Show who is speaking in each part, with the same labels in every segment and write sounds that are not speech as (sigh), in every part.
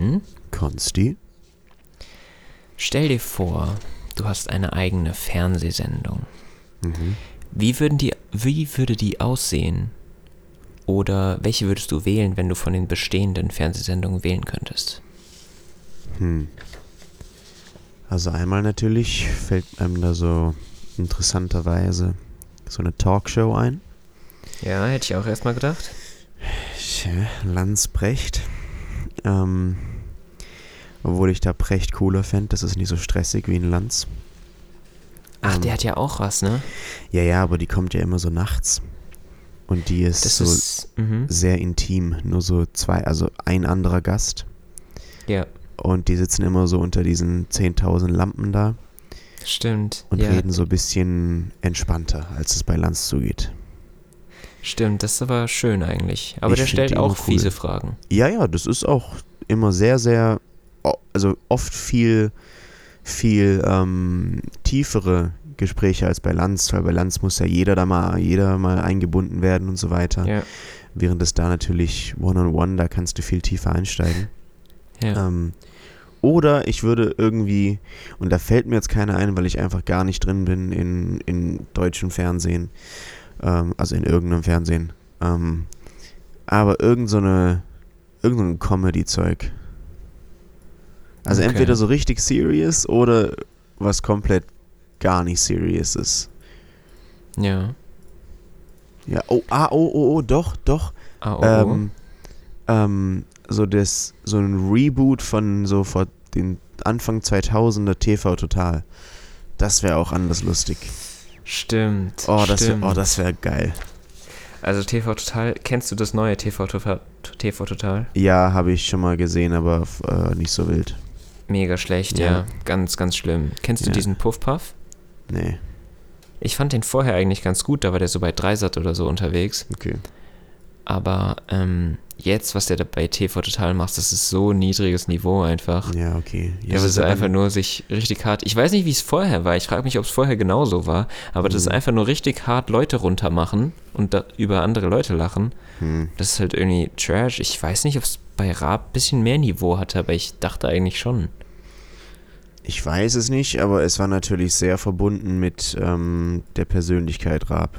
Speaker 1: Denn,
Speaker 2: Konsti?
Speaker 1: stell dir vor, du hast eine eigene Fernsehsendung.
Speaker 2: Mhm.
Speaker 1: Wie, würden die, wie würde die aussehen? Oder welche würdest du wählen, wenn du von den bestehenden Fernsehsendungen wählen könntest?
Speaker 2: Hm. Also einmal natürlich fällt einem da so interessanterweise so eine Talkshow ein.
Speaker 1: Ja, hätte ich auch erstmal gedacht.
Speaker 2: Tja, Lanz Brecht. Ähm, obwohl ich da Brecht cooler fände, das ist nicht so stressig wie ein Lanz.
Speaker 1: Ach,
Speaker 2: Ähm,
Speaker 1: der hat ja auch was, ne?
Speaker 2: Ja, ja, aber die kommt ja immer so nachts. Und die ist
Speaker 1: Das
Speaker 2: so
Speaker 1: ist. Mhm.
Speaker 2: sehr intim. Nur so zwei, also ein anderer Gast.
Speaker 1: Ja,
Speaker 2: Und die sitzen immer so unter diesen 10.000 Lampen da
Speaker 1: stimmt.
Speaker 2: und
Speaker 1: ja,
Speaker 2: reden so ein bisschen entspannter, als es bei Lanz zugeht.
Speaker 1: Stimmt, das ist aber schön eigentlich. Aber
Speaker 2: Ich
Speaker 1: der stellt auch
Speaker 2: cool.
Speaker 1: fiese Fragen.
Speaker 2: Ja, ja, das ist auch immer sehr, sehr, also oft viel, viel ähm, tiefere Gespräche als bei Lanz, weil bei Lanz muss ja jeder da mal, jeder mal eingebunden werden und so weiter.
Speaker 1: Ja,
Speaker 2: Während es da natürlich One-on-One, da kannst du viel tiefer einsteigen.
Speaker 1: ja.
Speaker 2: Ähm, oder ich würde irgendwie, und da fällt mir jetzt keiner ein, weil ich einfach gar nicht drin bin in, in deutschem Fernsehen, ähm, also in irgendeinem Fernsehen, ähm, aber irgend so eine, irgend so ein Comedy-Zeug. Also
Speaker 1: Okay.
Speaker 2: entweder so richtig serious oder was komplett gar nicht serious ist.
Speaker 1: ja.
Speaker 2: Ja, oh, ah, oh, oh, oh, doch, doch.
Speaker 1: Ah, oh, oh.
Speaker 2: ähm, ähm, so das, so ein Reboot von so vor den Anfang 2000er TV Total. Das wäre auch anders lustig.
Speaker 1: Stimmt.
Speaker 2: Oh, das wäre oh, das wär geil.
Speaker 1: Also TV Total, kennst du das neue TV Total? TV Total?
Speaker 2: Ja, habe ich schon mal gesehen, aber äh, nicht so wild.
Speaker 1: Mega schlecht,
Speaker 2: Ja.
Speaker 1: ja. Ganz, ganz schlimm. Kennst du
Speaker 2: Ja.
Speaker 1: diesen Puff Puff?
Speaker 2: Nee,
Speaker 1: Ich fand den vorher eigentlich ganz gut, da war der so bei Dreisat oder so unterwegs.
Speaker 2: okay.
Speaker 1: Aber ähm, jetzt, was der da bei TV Total macht, das ist so ein niedriges Niveau einfach.
Speaker 2: Ja, okay. Ja,
Speaker 1: das ist einfach nur sich richtig hart. Ich weiß nicht, wie es vorher war. Ich frage mich, ob es vorher genauso war. Aber das ist
Speaker 2: Mhm.
Speaker 1: einfach nur richtig hart Leute runtermachen und über andere Leute lachen.
Speaker 2: Hm.
Speaker 1: Das ist halt irgendwie Trash. Ich weiß nicht, ob es bei Raab ein bisschen mehr Niveau hatte, aber ich dachte eigentlich schon.
Speaker 2: Ich weiß es nicht, aber es war natürlich sehr verbunden mit ähm, der Persönlichkeit Raab.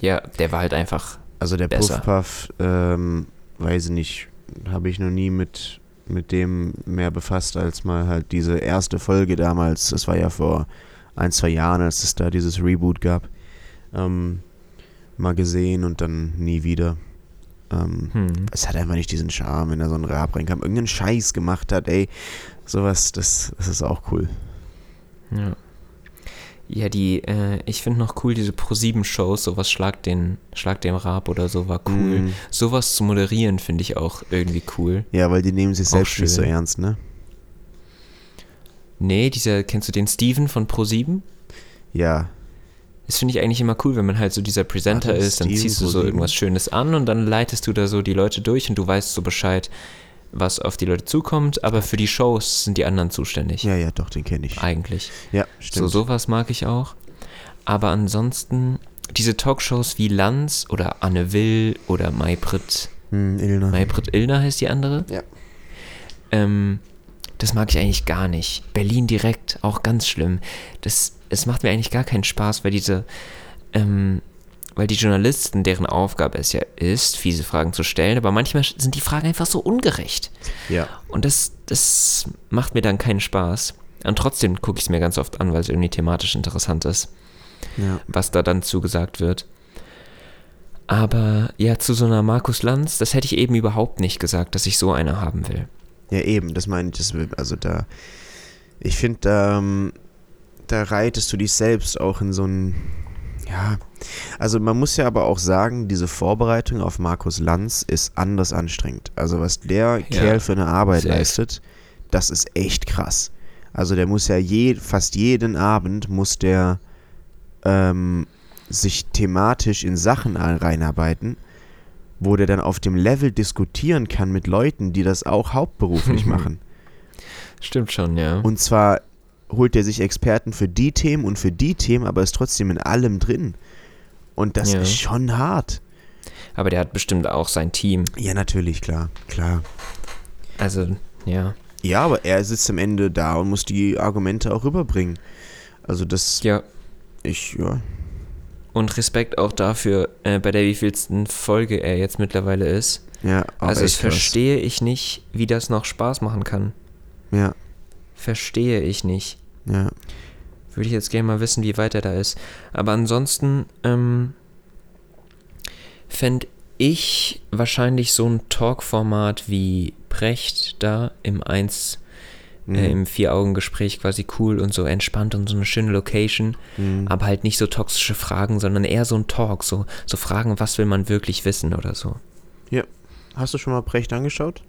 Speaker 1: Ja, der war halt einfach.
Speaker 2: Also der
Speaker 1: Besser.
Speaker 2: Puff-Puff, ähm, weiß ich nicht, habe ich noch nie mit, mit dem mehr befasst, als mal halt diese erste Folge damals, das war ja vor ein, zwei Jahren, als es da dieses Reboot gab, ähm, mal gesehen und dann nie wieder. Ähm,
Speaker 1: Hm.
Speaker 2: Es hat einfach nicht diesen Charme, wenn da so ein Rab reinkam, irgendeinen Scheiß gemacht hat, ey, sowas, das, das ist auch cool.
Speaker 1: Ja. Ja, die, äh, ich finde noch cool, diese Pro-7-Shows, sowas Schlag den, Schlag den Raab oder so war cool.
Speaker 2: Mm.
Speaker 1: Sowas zu moderieren finde ich auch irgendwie cool.
Speaker 2: Ja, weil die nehmen sich
Speaker 1: Auch
Speaker 2: selbst nicht so ernst, ne?
Speaker 1: Nee, dieser, kennst du den Steven von Pro7?
Speaker 2: Ja,
Speaker 1: Das finde ich eigentlich immer cool, wenn man halt so dieser Presenter
Speaker 2: den
Speaker 1: ist, dann
Speaker 2: Steven
Speaker 1: ziehst du so
Speaker 2: Pro7.
Speaker 1: irgendwas Schönes an und dann leitest du da so die Leute durch und du weißt so Bescheid, was auf die Leute zukommt, aber für die Shows sind die anderen zuständig.
Speaker 2: ja, ja, doch, den kenne ich.
Speaker 1: Eigentlich.
Speaker 2: Ja,
Speaker 1: So,
Speaker 2: stimmt.
Speaker 1: sowas mag ich auch. Aber ansonsten, diese Talkshows wie Lanz oder Anne Will oder Maybrit,
Speaker 2: Hm, Ilna.
Speaker 1: Maybrit Illner heißt die andere.
Speaker 2: Ja.
Speaker 1: Ähm, das mag ich eigentlich gar nicht. Berlin direkt, auch ganz schlimm. Das, es macht mir eigentlich gar keinen Spaß, weil diese, ähm, weil die Journalisten, deren Aufgabe es ja ist, fiese Fragen zu stellen, aber manchmal sind die Fragen einfach so ungerecht.
Speaker 2: Ja.
Speaker 1: Und das, das macht mir dann keinen Spaß. Und trotzdem gucke ich es mir ganz oft an, weil es irgendwie thematisch interessant ist,
Speaker 2: Ja.
Speaker 1: was da dann zugesagt wird. Aber ja, zu so einer Markus Lanz, das hätte ich eben überhaupt nicht gesagt, dass ich so eine haben will.
Speaker 2: Ja, eben, das meine ich. Das, also da, ich finde, da, ähm, da reitest du dich selbst auch in so ein, ja, also man muss ja aber auch sagen, diese Vorbereitung auf Markus Lanz ist anders anstrengend. Also was der Kerl für eine Arbeit
Speaker 1: safe.
Speaker 2: leistet, das ist echt krass. Also der muss ja je, fast jeden Abend muss der ähm, sich thematisch in Sachen reinarbeiten, wo der dann auf dem Level diskutieren kann mit Leuten, die das auch hauptberuflich (laughs) machen.
Speaker 1: Stimmt schon, ja.
Speaker 2: Und zwar holt er sich Experten für die Themen und für die Themen, aber ist trotzdem in allem drin. Und das
Speaker 1: Ja.
Speaker 2: ist schon hart.
Speaker 1: Aber der hat bestimmt auch sein Team.
Speaker 2: Ja, natürlich, klar, klar.
Speaker 1: Also, Ja.
Speaker 2: Ja, aber er sitzt am Ende da und muss die Argumente auch rüberbringen. Also das,
Speaker 1: Ja.
Speaker 2: ich, ja.
Speaker 1: Und Respekt auch dafür, äh, bei der wievielsten Folge er jetzt mittlerweile ist.
Speaker 2: Ja, auch
Speaker 1: also das verstehe ich nicht, wie das noch Spaß machen kann.
Speaker 2: Ja,
Speaker 1: Verstehe ich nicht.
Speaker 2: ja.
Speaker 1: Würde ich jetzt gerne mal wissen, wie weit er da ist. Aber ansonsten ähm, fände ich wahrscheinlich so ein Talk-Format wie Precht da im 1,
Speaker 2: Mhm.
Speaker 1: äh, im Vier-Augen-Gespräch quasi cool und so entspannt und so eine schöne Location.
Speaker 2: Mhm.
Speaker 1: Aber halt nicht so toxische Fragen, sondern eher so ein Talk. So, so Fragen, was will man wirklich wissen oder so.
Speaker 2: ja. Hast du schon mal Brecht angeschaut?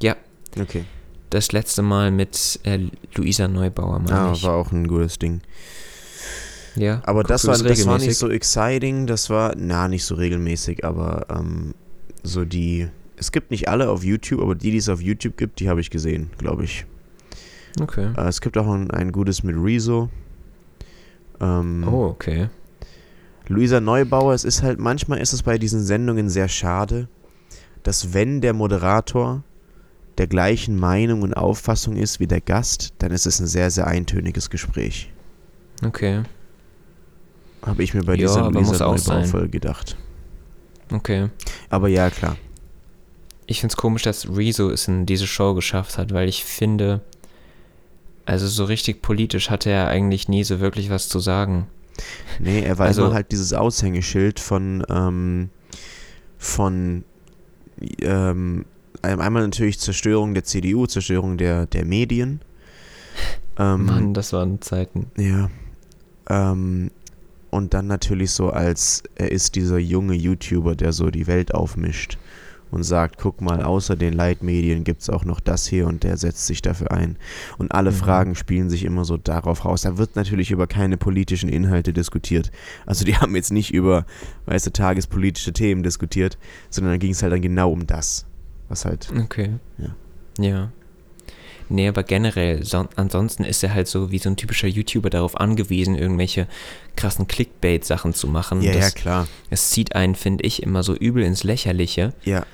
Speaker 1: Ja,
Speaker 2: Okay.
Speaker 1: Das letzte Mal mit äh, Luisa Neubauer, meine
Speaker 2: Ah,
Speaker 1: ich.
Speaker 2: war auch ein gutes Ding.
Speaker 1: ja,
Speaker 2: Aber das war, das war nicht so exciting, das war, na, nicht so regelmäßig, aber ähm, so die, es gibt nicht alle auf YouTube, aber die, die es auf YouTube gibt, die habe ich gesehen, glaube ich.
Speaker 1: Okay.
Speaker 2: Äh, es gibt auch ein, ein gutes mit Rezo. Ähm,
Speaker 1: Oh, okay.
Speaker 2: Luisa Neubauer, es ist halt, manchmal ist es bei diesen Sendungen sehr schade, dass wenn der Moderator der gleichen Meinung und Auffassung ist wie der Gast, dann ist es ein sehr, sehr eintöniges Gespräch.
Speaker 1: Okay.
Speaker 2: Habe ich mir bei dieser
Speaker 1: auch sein.
Speaker 2: Neubauer-Folge gedacht.
Speaker 1: Okay.
Speaker 2: Aber ja, klar.
Speaker 1: Ich finde es komisch, dass Rezo es in diese Show geschafft hat, weil ich finde, also so richtig politisch hatte er eigentlich nie so wirklich was zu sagen.
Speaker 2: Nee, er war
Speaker 1: Also-
Speaker 2: immer halt dieses Aushängeschild von, ähm, von, ähm, einmal natürlich Zerstörung der CDU, Zerstörung der, der Medien. (laughs) Ähm,
Speaker 1: Mann, das waren Zeiten.
Speaker 2: Ja. Ähm, und dann natürlich so als, er ist dieser junge YouTuber, der so die Welt aufmischt und sagt, guck mal, außer den Leitmedien gibt es auch noch das hier und der setzt sich dafür ein. Und alle
Speaker 1: Mhm.
Speaker 2: Fragen spielen sich immer so darauf raus. Da wird natürlich über keine politischen Inhalte diskutiert. Also die (laughs) haben jetzt nicht über, weißt du, tagespolitische Themen diskutiert, sondern da ging es halt dann genau um das. Was halt,
Speaker 1: Okay.
Speaker 2: Ja.
Speaker 1: Ja. Nee, aber generell, son ansonsten ist er halt so wie so ein typischer YouTuber darauf angewiesen, irgendwelche krassen Clickbait-Sachen zu machen.
Speaker 2: ja, ja,
Speaker 1: das,
Speaker 2: klar.
Speaker 1: es zieht einen, finde ich, immer so übel ins Lächerliche.
Speaker 2: Ja,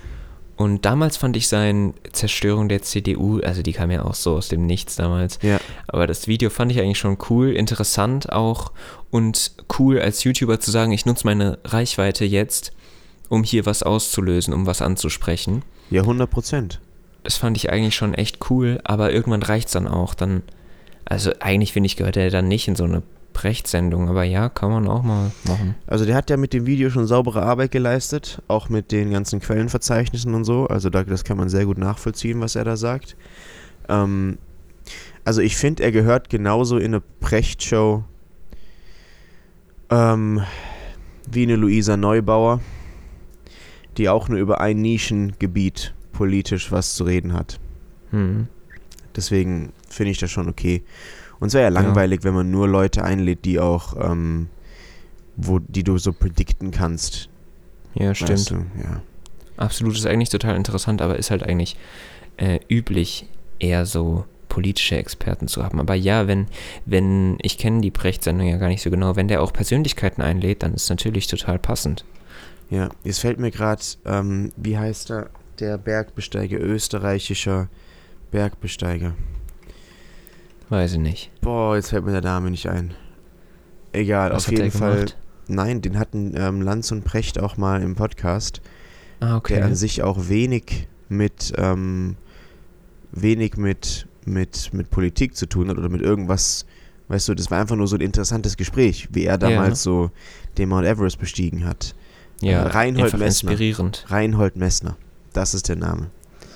Speaker 1: Und damals fand ich sein Zerstörung der CDU, also die kam ja auch so aus dem Nichts damals,
Speaker 2: ja,
Speaker 1: aber das Video fand ich eigentlich schon cool, interessant auch und cool als YouTuber zu sagen, ich nutze meine Reichweite jetzt, um hier was auszulösen, um was anzusprechen.
Speaker 2: ja, 100 Prozent.
Speaker 1: Das fand ich eigentlich schon echt cool, aber irgendwann reicht's dann auch. Dann, also eigentlich finde ich, gehört er dann nicht in so eine Prechtsendung, aber ja, kann man auch mal machen.
Speaker 2: Also der hat ja mit dem Video schon saubere Arbeit geleistet, auch mit den ganzen Quellenverzeichnissen und so. Also da, das kann man sehr gut nachvollziehen, was er da sagt. Ähm, also ich finde, er gehört genauso in eine Prechtshow ähm, wie eine Luisa Neubauer, die auch nur über ein Nischengebiet politisch was zu reden hat.
Speaker 1: Hm.
Speaker 2: Deswegen finde ich das schon okay. Und es wäre ja langweilig, wenn man nur Leute einlädt, die auch, ähm, wo, die du so predikten kannst.
Speaker 1: Ja, stimmt.
Speaker 2: Weißt du? Ja.
Speaker 1: Absolut ist eigentlich total interessant, aber ist halt eigentlich äh, üblich, eher so politische Experten zu haben. Aber ja, wenn, wenn, ich kenne die Precht-Sendung ja gar nicht so genau, wenn der auch Persönlichkeiten einlädt, dann ist natürlich total passend.
Speaker 2: Ja. Jetzt fällt mir gerade, ähm, wie heißt er? Der Bergbesteiger, österreichischer Bergbesteiger.
Speaker 1: Weiß ich nicht.
Speaker 2: Boah, jetzt fällt mir der Name nicht ein. Egal,
Speaker 1: Was
Speaker 2: auf jeden Fall. Nein, den hatten ähm, Lanz und Precht auch mal im Podcast.
Speaker 1: Ah, okay.
Speaker 2: der an sich auch wenig mit ähm, wenig mit, mit, mit Politik zu tun hat oder mit irgendwas, weißt du, das war einfach nur so ein interessantes Gespräch, wie er damals so den Mount Everest bestiegen hat.
Speaker 1: Ja,
Speaker 2: äh, Reinhold Messner.
Speaker 1: inspirierend.
Speaker 2: Reinhold Messner, das ist der Name.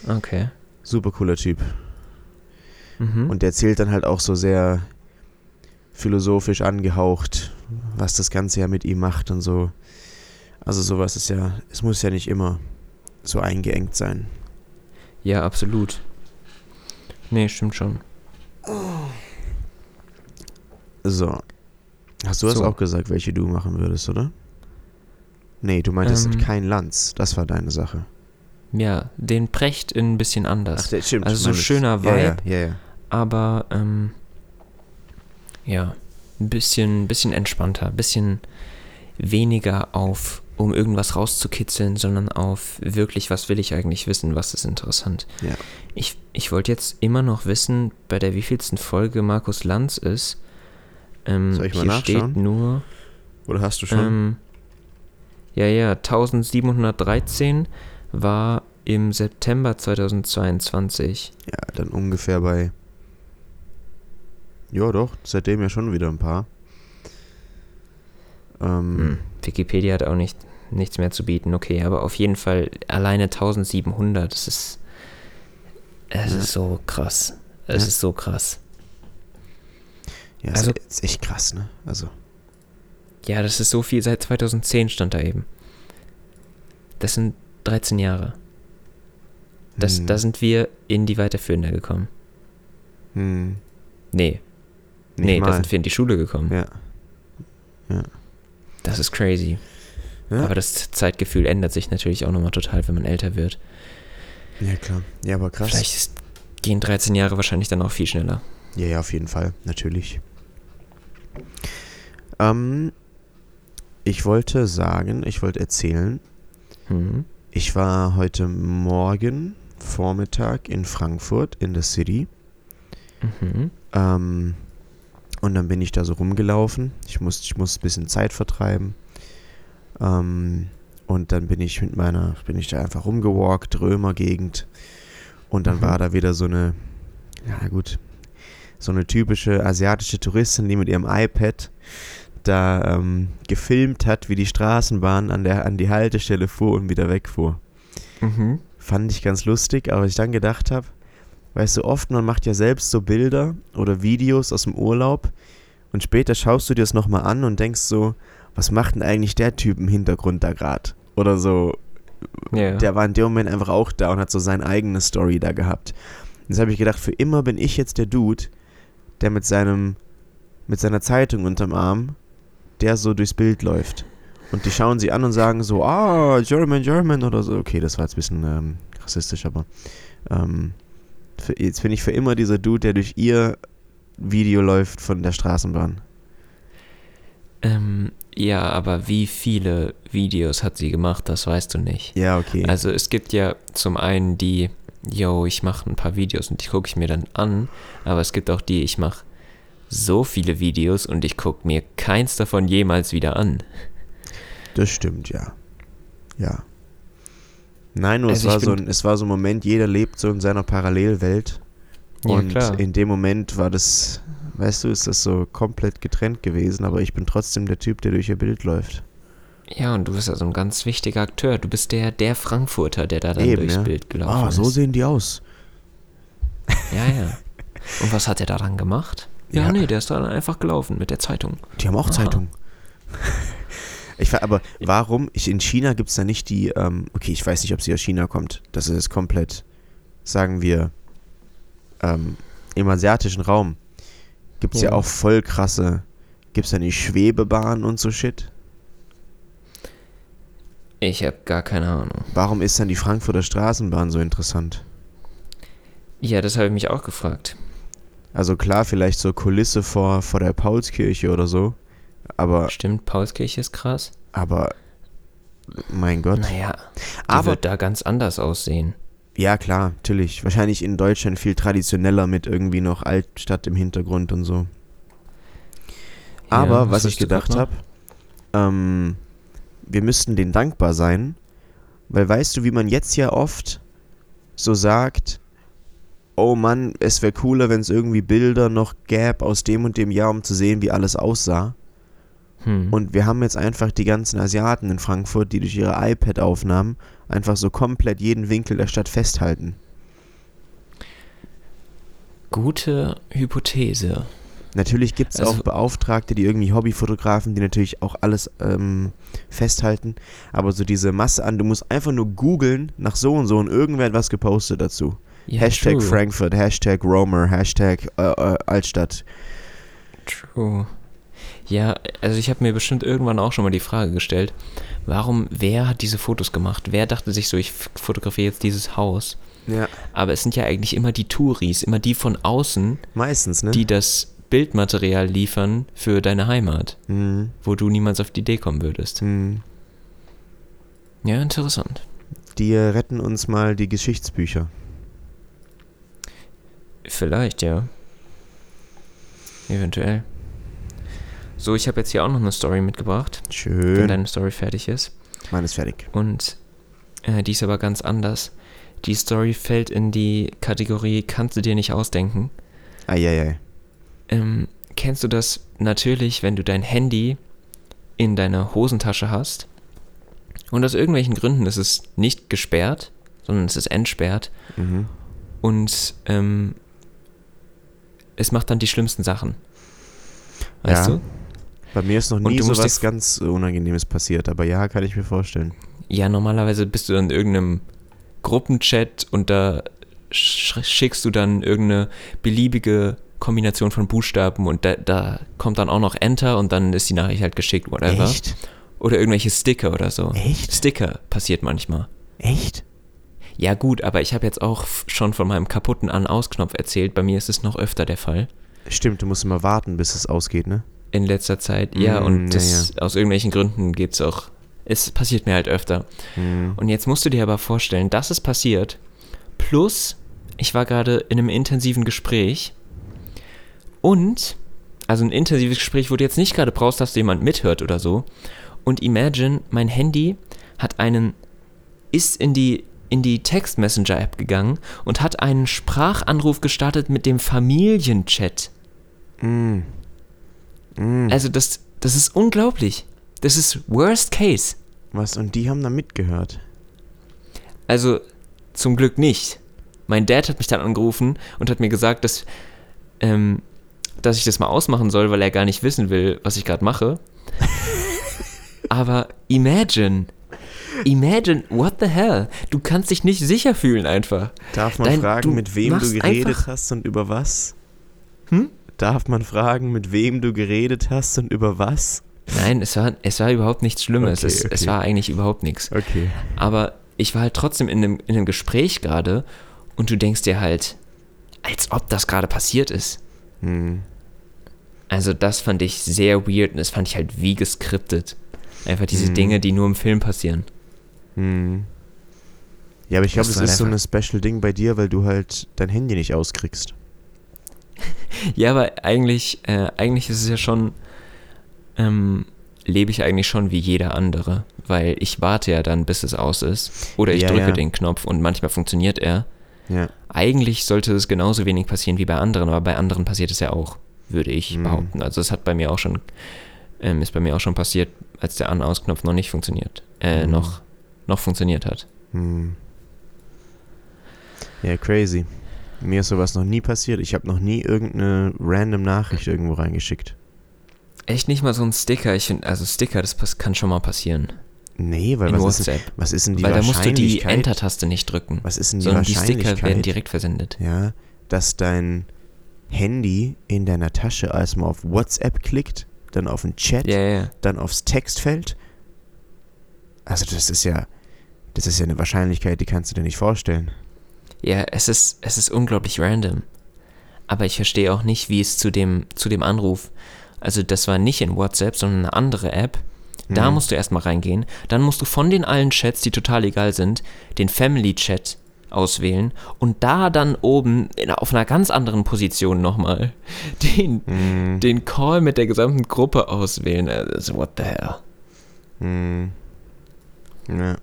Speaker 1: Okay.
Speaker 2: Super cooler Typ.
Speaker 1: Mhm.
Speaker 2: Und der erzählt dann halt auch so sehr philosophisch angehaucht, was das Ganze ja mit ihm macht und so. Also sowas ist ja, es muss ja nicht immer so eingeengt sein.
Speaker 1: Ja, absolut. Nee, stimmt schon.
Speaker 2: So. Hast du das
Speaker 1: So.
Speaker 2: auch gesagt, welche du machen würdest, oder? Nee, du meintest
Speaker 1: Ähm.
Speaker 2: kein Lanz. Das war deine Sache.
Speaker 1: Ja, den Precht in ein bisschen anders.
Speaker 2: der stimmt.
Speaker 1: also so schöner
Speaker 2: Ja, ja,
Speaker 1: Vibe.
Speaker 2: ja, ja.
Speaker 1: aber ähm, ja, ein bisschen, bisschen entspannter, ein bisschen weniger auf um irgendwas rauszukitzeln, sondern auf wirklich, was will ich eigentlich wissen, was ist interessant.
Speaker 2: Ja.
Speaker 1: Ich, ich wollte jetzt immer noch wissen, bei der wievielsten Folge Markus Lanz ist. Ähm,
Speaker 2: Soll ich mal
Speaker 1: hier
Speaker 2: nachschauen?
Speaker 1: steht nur,
Speaker 2: Oder hast du schon?
Speaker 1: ähm, ja, ja, 1713 war im September 2022.
Speaker 2: ja, dann ungefähr bei. Ja, doch, seitdem ja schon wieder ein paar. Ähm,
Speaker 1: Hm. Wikipedia hat auch nicht, nichts mehr zu bieten, okay, aber auf jeden Fall alleine 1700, das ist, es
Speaker 2: Ja.
Speaker 1: ist so krass. Es
Speaker 2: Ja.
Speaker 1: ist so krass.
Speaker 2: Ja,
Speaker 1: Also-
Speaker 2: ist, ist echt krass, ne? Also,
Speaker 1: Ja, das ist so viel seit 2010 stand da eben. Das sind 13 Jahre. Das,
Speaker 2: hm,
Speaker 1: Da sind wir in die Weiterführende gekommen.
Speaker 2: hm,
Speaker 1: Nee,
Speaker 2: nicht
Speaker 1: nee, da
Speaker 2: mal.
Speaker 1: sind wir in die Schule gekommen.
Speaker 2: Ja.
Speaker 1: Das ist crazy.
Speaker 2: Ja.
Speaker 1: Aber das Zeitgefühl ändert sich natürlich auch nochmal total, wenn man älter wird.
Speaker 2: ja, klar. Ja, aber krass.
Speaker 1: Vielleicht gehen 13 Jahre wahrscheinlich dann auch viel schneller.
Speaker 2: Ja, ja, auf jeden Fall, natürlich. Ähm, ich wollte sagen, ich wollte erzählen,
Speaker 1: Mhm.
Speaker 2: ich war heute Morgen, Vormittag in Frankfurt in der City.
Speaker 1: Mhm.
Speaker 2: Ähm, und dann bin ich da so rumgelaufen. Ich muss, ich muss ein bisschen Zeit vertreiben. Ähm, und dann bin ich mit meiner, bin ich da einfach rumgewalkt, Römergegend. Und dann
Speaker 1: Mhm.
Speaker 2: war da wieder so eine, ja gut, so eine typische asiatische Touristin, die mit ihrem iPad da ähm, gefilmt hat, wie die Straßenbahn an, der, an die Haltestelle fuhr und wieder wegfuhr.
Speaker 1: Mhm.
Speaker 2: Fand ich ganz lustig, aber ich dann gedacht habe, weißt du, oft man macht ja selbst so Bilder oder Videos aus dem Urlaub und später schaust du dir das nochmal an und denkst so, was macht denn eigentlich der Typ im Hintergrund da gerade? Oder so,
Speaker 1: Ja.
Speaker 2: der war in dem Moment einfach auch da und hat so seine eigene Story da gehabt. Und jetzt habe ich gedacht, für immer bin ich jetzt der Dude, der mit seinem, mit seiner Zeitung unterm Arm, der so durchs Bild läuft. Und die schauen sie an und sagen so, ah, German, German oder so. Okay, das war jetzt ein bisschen ähm, rassistisch, aber ähm, für, jetzt bin ich für immer dieser Dude, der durch ihr Video läuft von der Straßenbahn.
Speaker 1: Ähm, ja, aber wie viele Videos hat sie gemacht, das weißt du nicht.
Speaker 2: Ja, okay.
Speaker 1: Also es gibt ja zum einen die, yo, ich mache ein paar Videos und die gucke ich mir dann an, aber es gibt auch die, ich mache so viele Videos und ich gucke mir keins davon jemals wieder an.
Speaker 2: Das stimmt, ja. Ja. Nein, nur
Speaker 1: Also
Speaker 2: es, war so ein, es war so ein Moment, jeder lebt so in seiner Parallelwelt.
Speaker 1: Ja,
Speaker 2: und
Speaker 1: klar.
Speaker 2: in dem Moment war das, weißt du, ist das so komplett getrennt gewesen, aber ich bin trotzdem der Typ, der durch ihr Bild läuft.
Speaker 1: Ja, und du bist also ein ganz wichtiger Akteur. Du bist der, der Frankfurter, der da dann
Speaker 2: Eben,
Speaker 1: durchs
Speaker 2: ja.
Speaker 1: Bild gelaufen
Speaker 2: Ah, so
Speaker 1: ist.
Speaker 2: sehen die aus.
Speaker 1: Ja, ja. (laughs) Und was hat er da dann gemacht? Ja,
Speaker 2: Ja.
Speaker 1: nee, der ist da dann einfach gelaufen mit der Zeitung.
Speaker 2: Die haben auch
Speaker 1: Aha.
Speaker 2: Zeitung. (laughs) Ich war, aber warum? Ich, in China gibt es da nicht die, ähm, okay, ich weiß nicht, ob sie aus China kommt. Das ist komplett, sagen wir, ähm, im asiatischen Raum. Gibt es ja.
Speaker 1: Ja.
Speaker 2: auch voll krasse, gibt es da nicht Schwebebahnen und so Shit?
Speaker 1: Ich habe gar keine Ahnung.
Speaker 2: Warum ist dann die Frankfurter Straßenbahn so interessant?
Speaker 1: Ja, das habe ich mich auch gefragt.
Speaker 2: Also klar, vielleicht so Kulisse vor, vor der Paulskirche oder so. Aber,
Speaker 1: Stimmt, Paulskirche ist krass.
Speaker 2: aber, mein Gott.
Speaker 1: Naja, die
Speaker 2: Aber-
Speaker 1: wird da ganz anders aussehen.
Speaker 2: Ja, klar, natürlich. Wahrscheinlich in Deutschland viel traditioneller mit irgendwie noch Altstadt im Hintergrund und so. Aber
Speaker 1: Ja,
Speaker 2: was
Speaker 1: hast
Speaker 2: ich gedacht habe, ähm, wir müssten denen dankbar sein, weil weißt du, wie man jetzt ja oft so sagt, oh Mann, es wäre cooler, wenn es irgendwie Bilder noch gäbe aus dem und dem Jahr, um zu sehen, wie alles aussah.
Speaker 1: Hm.
Speaker 2: Und wir haben jetzt einfach die ganzen Asiaten in Frankfurt, die durch ihre iPad-Aufnahmen einfach so komplett jeden Winkel der Stadt festhalten.
Speaker 1: Gute Hypothese.
Speaker 2: Natürlich gibt es
Speaker 1: Also-
Speaker 2: auch Beauftragte, die irgendwie Hobbyfotografen, die natürlich auch alles ähm, festhalten. Aber so diese Masse an, du musst einfach nur googeln nach so und so und irgendwer hat was gepostet dazu.
Speaker 1: Ja,
Speaker 2: Hashtag
Speaker 1: true,
Speaker 2: Frankfurt, Hashtag Romer, Hashtag äh, äh, Altstadt.
Speaker 1: True. Ja, also ich habe mir bestimmt irgendwann auch schon mal die Frage gestellt, warum, wer hat diese Fotos gemacht? Wer dachte sich so, ich fotografiere jetzt dieses Haus?
Speaker 2: Ja.
Speaker 1: Aber es sind ja eigentlich immer die Touris, immer die von außen,
Speaker 2: Meistens, ne?
Speaker 1: die das Bildmaterial liefern für deine Heimat,
Speaker 2: Hm,
Speaker 1: wo du niemals auf die Idee kommen würdest.
Speaker 2: hm.
Speaker 1: Ja, interessant.
Speaker 2: Die retten uns mal die Geschichtsbücher.
Speaker 1: Vielleicht, ja. Eventuell. So, ich habe jetzt hier auch noch eine Story mitgebracht, wenn
Speaker 2: Schön.
Speaker 1: deine Story fertig ist.
Speaker 2: Meine ist fertig.
Speaker 1: Und äh, die ist aber ganz anders. Die Story fällt in die Kategorie Kannst du dir nicht ausdenken.
Speaker 2: Eieiei.
Speaker 1: Ähm, kennst du das natürlich, wenn du dein Handy in deiner Hosentasche hast und aus irgendwelchen Gründen ist es nicht gesperrt, sondern es ist entsperrt
Speaker 2: Mhm.
Speaker 1: und ähm, es macht dann die schlimmsten Sachen. Weißt
Speaker 2: Ja.
Speaker 1: du?
Speaker 2: Bei mir ist noch nie so was ganz Unangenehmes passiert, aber ja, kann ich mir vorstellen.
Speaker 1: Ja, normalerweise bist du dann in irgendeinem Gruppenchat und da sch schickst du dann irgendeine beliebige Kombination von Buchstaben und da, da kommt dann auch noch Enter und dann ist die Nachricht halt geschickt, whatever.
Speaker 2: Echt?
Speaker 1: Oder irgendwelche Sticker oder so.
Speaker 2: Echt?
Speaker 1: Sticker passiert manchmal.
Speaker 2: Echt?
Speaker 1: Ja gut, aber ich habe jetzt auch schon von meinem kaputten An-Aus-Knopf erzählt. Bei mir ist es noch öfter der Fall.
Speaker 2: Stimmt, du musst immer warten, bis es ausgeht, ne?
Speaker 1: In letzter Zeit. Ja,
Speaker 2: Mm,
Speaker 1: und
Speaker 2: ja,
Speaker 1: das, aus irgendwelchen Gründen geht's auch. Es passiert mir halt öfter.
Speaker 2: Mhm.
Speaker 1: Und jetzt musst du dir aber vorstellen, dass es passiert. Plus, ich war gerade in einem intensiven Gespräch. Und, also ein intensives Gespräch, wo du jetzt nicht gerade brauchst, dass jemand mithört oder so. Und imagine, mein Handy hat einen, ist in die, in die Text-Messenger-App gegangen und hat einen Sprachanruf gestartet mit dem Familienchat.
Speaker 2: Mhm. Mhm.
Speaker 1: Also das, das ist unglaublich. Das ist Worst Case.
Speaker 2: Was? Und die haben da mitgehört.
Speaker 1: Also zum Glück nicht. Mein Dad hat mich dann angerufen und hat mir gesagt, dass, ähm, dass ich das mal ausmachen soll, weil er gar nicht wissen will, was ich gerade mache. (laughs) Aber imagine, imagine, what the hell? Du kannst dich nicht sicher fühlen einfach.
Speaker 2: Darf man
Speaker 1: Dein-
Speaker 2: fragen, mit wem du geredet hast und über was?
Speaker 1: Hm?
Speaker 2: Darf man fragen, mit wem du geredet hast und über was?
Speaker 1: Nein, es war, es war überhaupt nichts Schlimmes.
Speaker 2: Okay,
Speaker 1: es, es war eigentlich überhaupt nichts.
Speaker 2: Okay.
Speaker 1: Aber ich war halt trotzdem in einem, in einem Gespräch gerade und du denkst dir halt, als ob das gerade passiert ist.
Speaker 2: Hm.
Speaker 1: Also das fand ich sehr weird und das fand ich halt wie geskriptet. Einfach diese
Speaker 2: Mhm.
Speaker 1: Dinge, die nur im Film passieren.
Speaker 2: Hm. Ja, aber ich glaube,
Speaker 1: Das
Speaker 2: ist so ein Special-Ding bei dir, weil du halt dein Handy nicht auskriegst. (laughs)
Speaker 1: Ja, aber eigentlich, äh, eigentlich ist es ja schon, ähm, lebe ich eigentlich schon wie jeder andere, weil ich warte ja dann, bis es aus ist. Oder ich
Speaker 2: Ja,
Speaker 1: drücke
Speaker 2: ja.
Speaker 1: den Knopf und manchmal funktioniert er.
Speaker 2: Ja.
Speaker 1: Eigentlich sollte es genauso wenig passieren wie bei anderen, aber bei anderen passiert es ja auch, würde ich
Speaker 2: Mhm.
Speaker 1: behaupten. Also es hat bei mir auch schon, ähm, ist bei mir auch schon passiert, als der An-Aus-Knopf noch nicht funktioniert, äh,
Speaker 2: Mhm.
Speaker 1: noch, noch funktioniert hat.
Speaker 2: Hm. Ja, crazy. Mir ist sowas noch nie passiert. Ich habe noch nie irgendeine random Nachricht irgendwo reingeschickt.
Speaker 1: Echt nicht mal so ein Sticker. Ich finde, also Sticker, das kann schon mal passieren.
Speaker 2: Nee, weil
Speaker 1: in
Speaker 2: was ist, denn, was ist denn die
Speaker 1: Weil da musst du die
Speaker 2: Wahrscheinlichkeit?
Speaker 1: Enter-Taste nicht drücken.
Speaker 2: was ist denn die
Speaker 1: sondern die Sticker
Speaker 2: Wahrscheinlichkeit?
Speaker 1: werden direkt versendet.
Speaker 2: ja, dass dein Handy in deiner Tasche erstmal auf WhatsApp klickt, dann auf den Chat,
Speaker 1: Ja, ja.
Speaker 2: dann aufs Textfeld. Also das ist ja, das ist ja eine Wahrscheinlichkeit, die kannst du dir nicht vorstellen.
Speaker 1: Ja, es ist, es ist unglaublich random. Aber ich verstehe auch nicht, wie es zu dem, zu dem Anruf, also das war nicht in WhatsApp, sondern eine andere App. Da
Speaker 2: Hm.
Speaker 1: musst du erstmal reingehen. Dann musst du von den allen Chats, die total egal sind, den Family Chat auswählen und da dann oben in, auf einer ganz anderen Position nochmal (laughs) den,
Speaker 2: Hm,
Speaker 1: den Call mit der gesamten Gruppe auswählen. Also, what the hell?
Speaker 2: hm. Ja.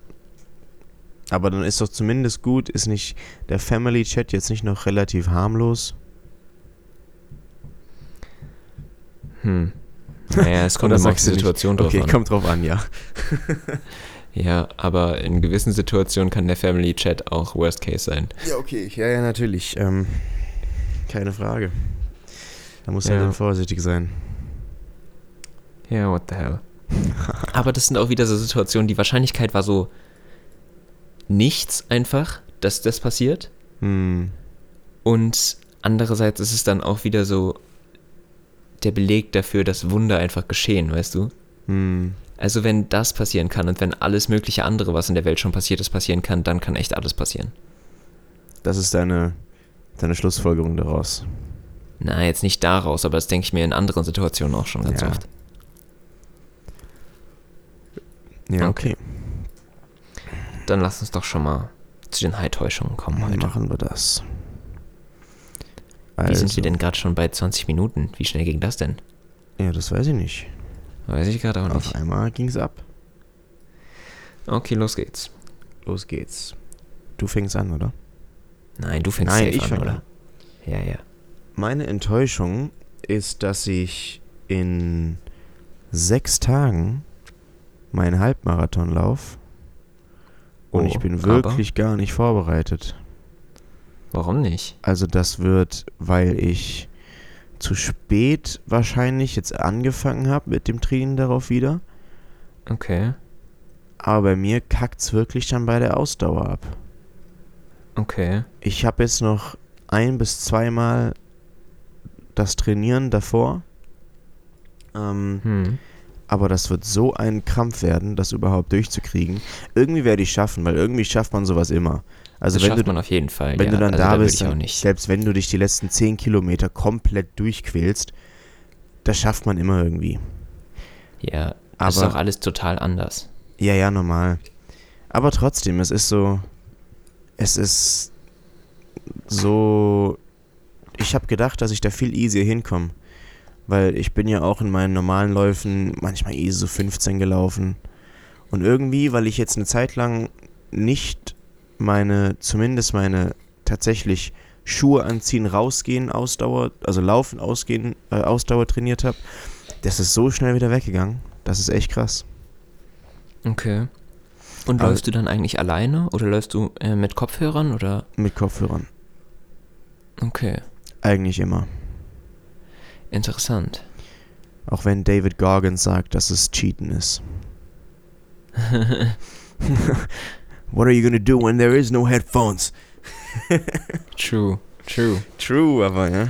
Speaker 2: Aber dann ist doch zumindest gut, ist nicht der Family Chat jetzt nicht noch relativ harmlos?
Speaker 1: Hm. (laughs) Naja, es kommt immer auf die
Speaker 2: nicht?
Speaker 1: Situation drauf
Speaker 2: Okay,
Speaker 1: an.
Speaker 2: kommt drauf an, ja. (laughs)
Speaker 1: Ja, aber in gewissen Situationen kann der Family Chat auch Worst Case sein.
Speaker 2: Ja, okay. Ja, ja, natürlich. Ähm, keine Frage. Da muss
Speaker 1: Ja.
Speaker 2: dann vorsichtig sein.
Speaker 1: Ja, what the hell. aber das sind auch wieder so Situationen, die Wahrscheinlichkeit war so nichts einfach, dass das passiert.
Speaker 2: Hm.
Speaker 1: Und andererseits ist es dann auch wieder so der Beleg dafür, dass Wunder einfach geschehen, weißt du?
Speaker 2: Hm.
Speaker 1: Also wenn das passieren kann und wenn alles mögliche andere, was in der Welt schon passiert ist, passieren kann, dann kann echt alles passieren.
Speaker 2: Das ist deine, deine Schlussfolgerung daraus.
Speaker 1: Na, jetzt nicht daraus, aber das denke ich mir in anderen Situationen auch schon ganz
Speaker 2: Ja.
Speaker 1: oft.
Speaker 2: Ja,
Speaker 1: Okay.
Speaker 2: okay.
Speaker 1: Dann lass uns doch schon mal zu den High-Täuschungen kommen
Speaker 2: Dann
Speaker 1: heute.
Speaker 2: machen wir das.
Speaker 1: Wie sind
Speaker 2: Also,
Speaker 1: wir denn gerade schon bei 20 Minuten? Wie schnell ging das denn?
Speaker 2: Ja, das weiß ich nicht.
Speaker 1: Weiß ich gerade auch
Speaker 2: Auf
Speaker 1: nicht.
Speaker 2: einmal ging's ab.
Speaker 1: Okay, los geht's.
Speaker 2: Los geht's. Du fängst an, oder?
Speaker 1: Nein, du fängst
Speaker 2: Nein, ich
Speaker 1: an,
Speaker 2: fang
Speaker 1: oder?
Speaker 2: an.
Speaker 1: Ja, ja.
Speaker 2: Meine Enttäuschung ist, dass ich in sechs Tagen meinen Halbmarathon lauf und
Speaker 1: Oh,
Speaker 2: ich bin
Speaker 1: aber?
Speaker 2: wirklich gar nicht vorbereitet.
Speaker 1: Warum nicht?
Speaker 2: Also das wird, weil ich zu spät wahrscheinlich jetzt angefangen habe mit dem Training darauf wieder.
Speaker 1: Okay.
Speaker 2: Aber bei mir kackt's wirklich dann bei der Ausdauer ab.
Speaker 1: Okay.
Speaker 2: Ich habe jetzt noch ein bis zweimal das Trainieren davor. Ähm,
Speaker 1: Hm.
Speaker 2: Aber das wird so ein Krampf werden, das überhaupt durchzukriegen. Irgendwie werde ich schaffen, weil irgendwie schafft man sowas immer. Also
Speaker 1: das
Speaker 2: wenn
Speaker 1: schafft
Speaker 2: du,
Speaker 1: man auf jeden Fall.
Speaker 2: wenn
Speaker 1: ja.
Speaker 2: du dann
Speaker 1: also
Speaker 2: da bist, dann,
Speaker 1: nicht.
Speaker 2: selbst wenn du dich die letzten 10 Kilometer komplett durchquälst, das schafft man immer irgendwie.
Speaker 1: Ja, das ist
Speaker 2: Aber-
Speaker 1: auch alles total anders.
Speaker 2: Ja, ja, normal. Aber trotzdem, es ist so. Es ist so. Ich habe gedacht, dass ich da viel easier hinkomme. Weil ich bin ja auch in meinen normalen Läufen manchmal easy so 15 gelaufen. Und irgendwie, weil ich jetzt eine Zeit lang nicht meine, zumindest meine tatsächlich Schuhe anziehen, rausgehen, Ausdauer, also laufen, ausgehen, äh, Ausdauer trainiert habe, das ist so schnell wieder weggegangen. Das ist echt krass.
Speaker 1: Okay. Und
Speaker 2: Aber-
Speaker 1: läufst du dann eigentlich alleine oder läufst du äh, mit Kopfhörern oder?
Speaker 2: Mit Kopfhörern.
Speaker 1: Okay,
Speaker 2: Eigentlich immer.
Speaker 1: Interessant.
Speaker 2: Auch wenn David Goggins sagt, dass es Cheaten ist. (laughs) What are you gonna do when there is no headphones? (laughs)
Speaker 1: True, true.
Speaker 2: True, aber ja.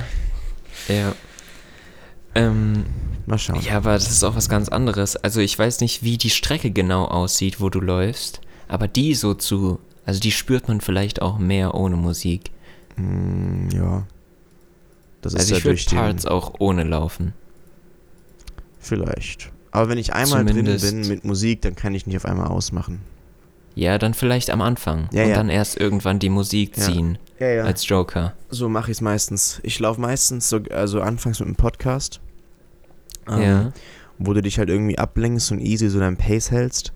Speaker 1: Ja. Ähm,
Speaker 2: Mal schauen.
Speaker 1: ja, aber das ist auch was ganz anderes. Also ich weiß nicht, wie die Strecke genau aussieht, wo du läufst, aber die so zu, also die spürt man vielleicht auch mehr ohne Musik.
Speaker 2: Mm, ja. Das ist
Speaker 1: Also
Speaker 2: ja
Speaker 1: ich würde
Speaker 2: durch den...
Speaker 1: Parts auch ohne laufen.
Speaker 2: Vielleicht. Aber wenn ich einmal
Speaker 1: Zumindest-
Speaker 2: drin bin mit Musik, dann kann ich nicht auf einmal ausmachen.
Speaker 1: Ja, dann vielleicht am Anfang
Speaker 2: Ja,
Speaker 1: und
Speaker 2: ja.
Speaker 1: dann erst irgendwann die Musik
Speaker 2: Ja.
Speaker 1: ziehen
Speaker 2: Ja, ja.
Speaker 1: als Joker.
Speaker 2: so mache ich es meistens. Ich laufe meistens so, also anfangs mit einem Podcast. ähm,
Speaker 1: ja.
Speaker 2: wo du dich halt irgendwie ablenkst und easy so dein Pace hältst.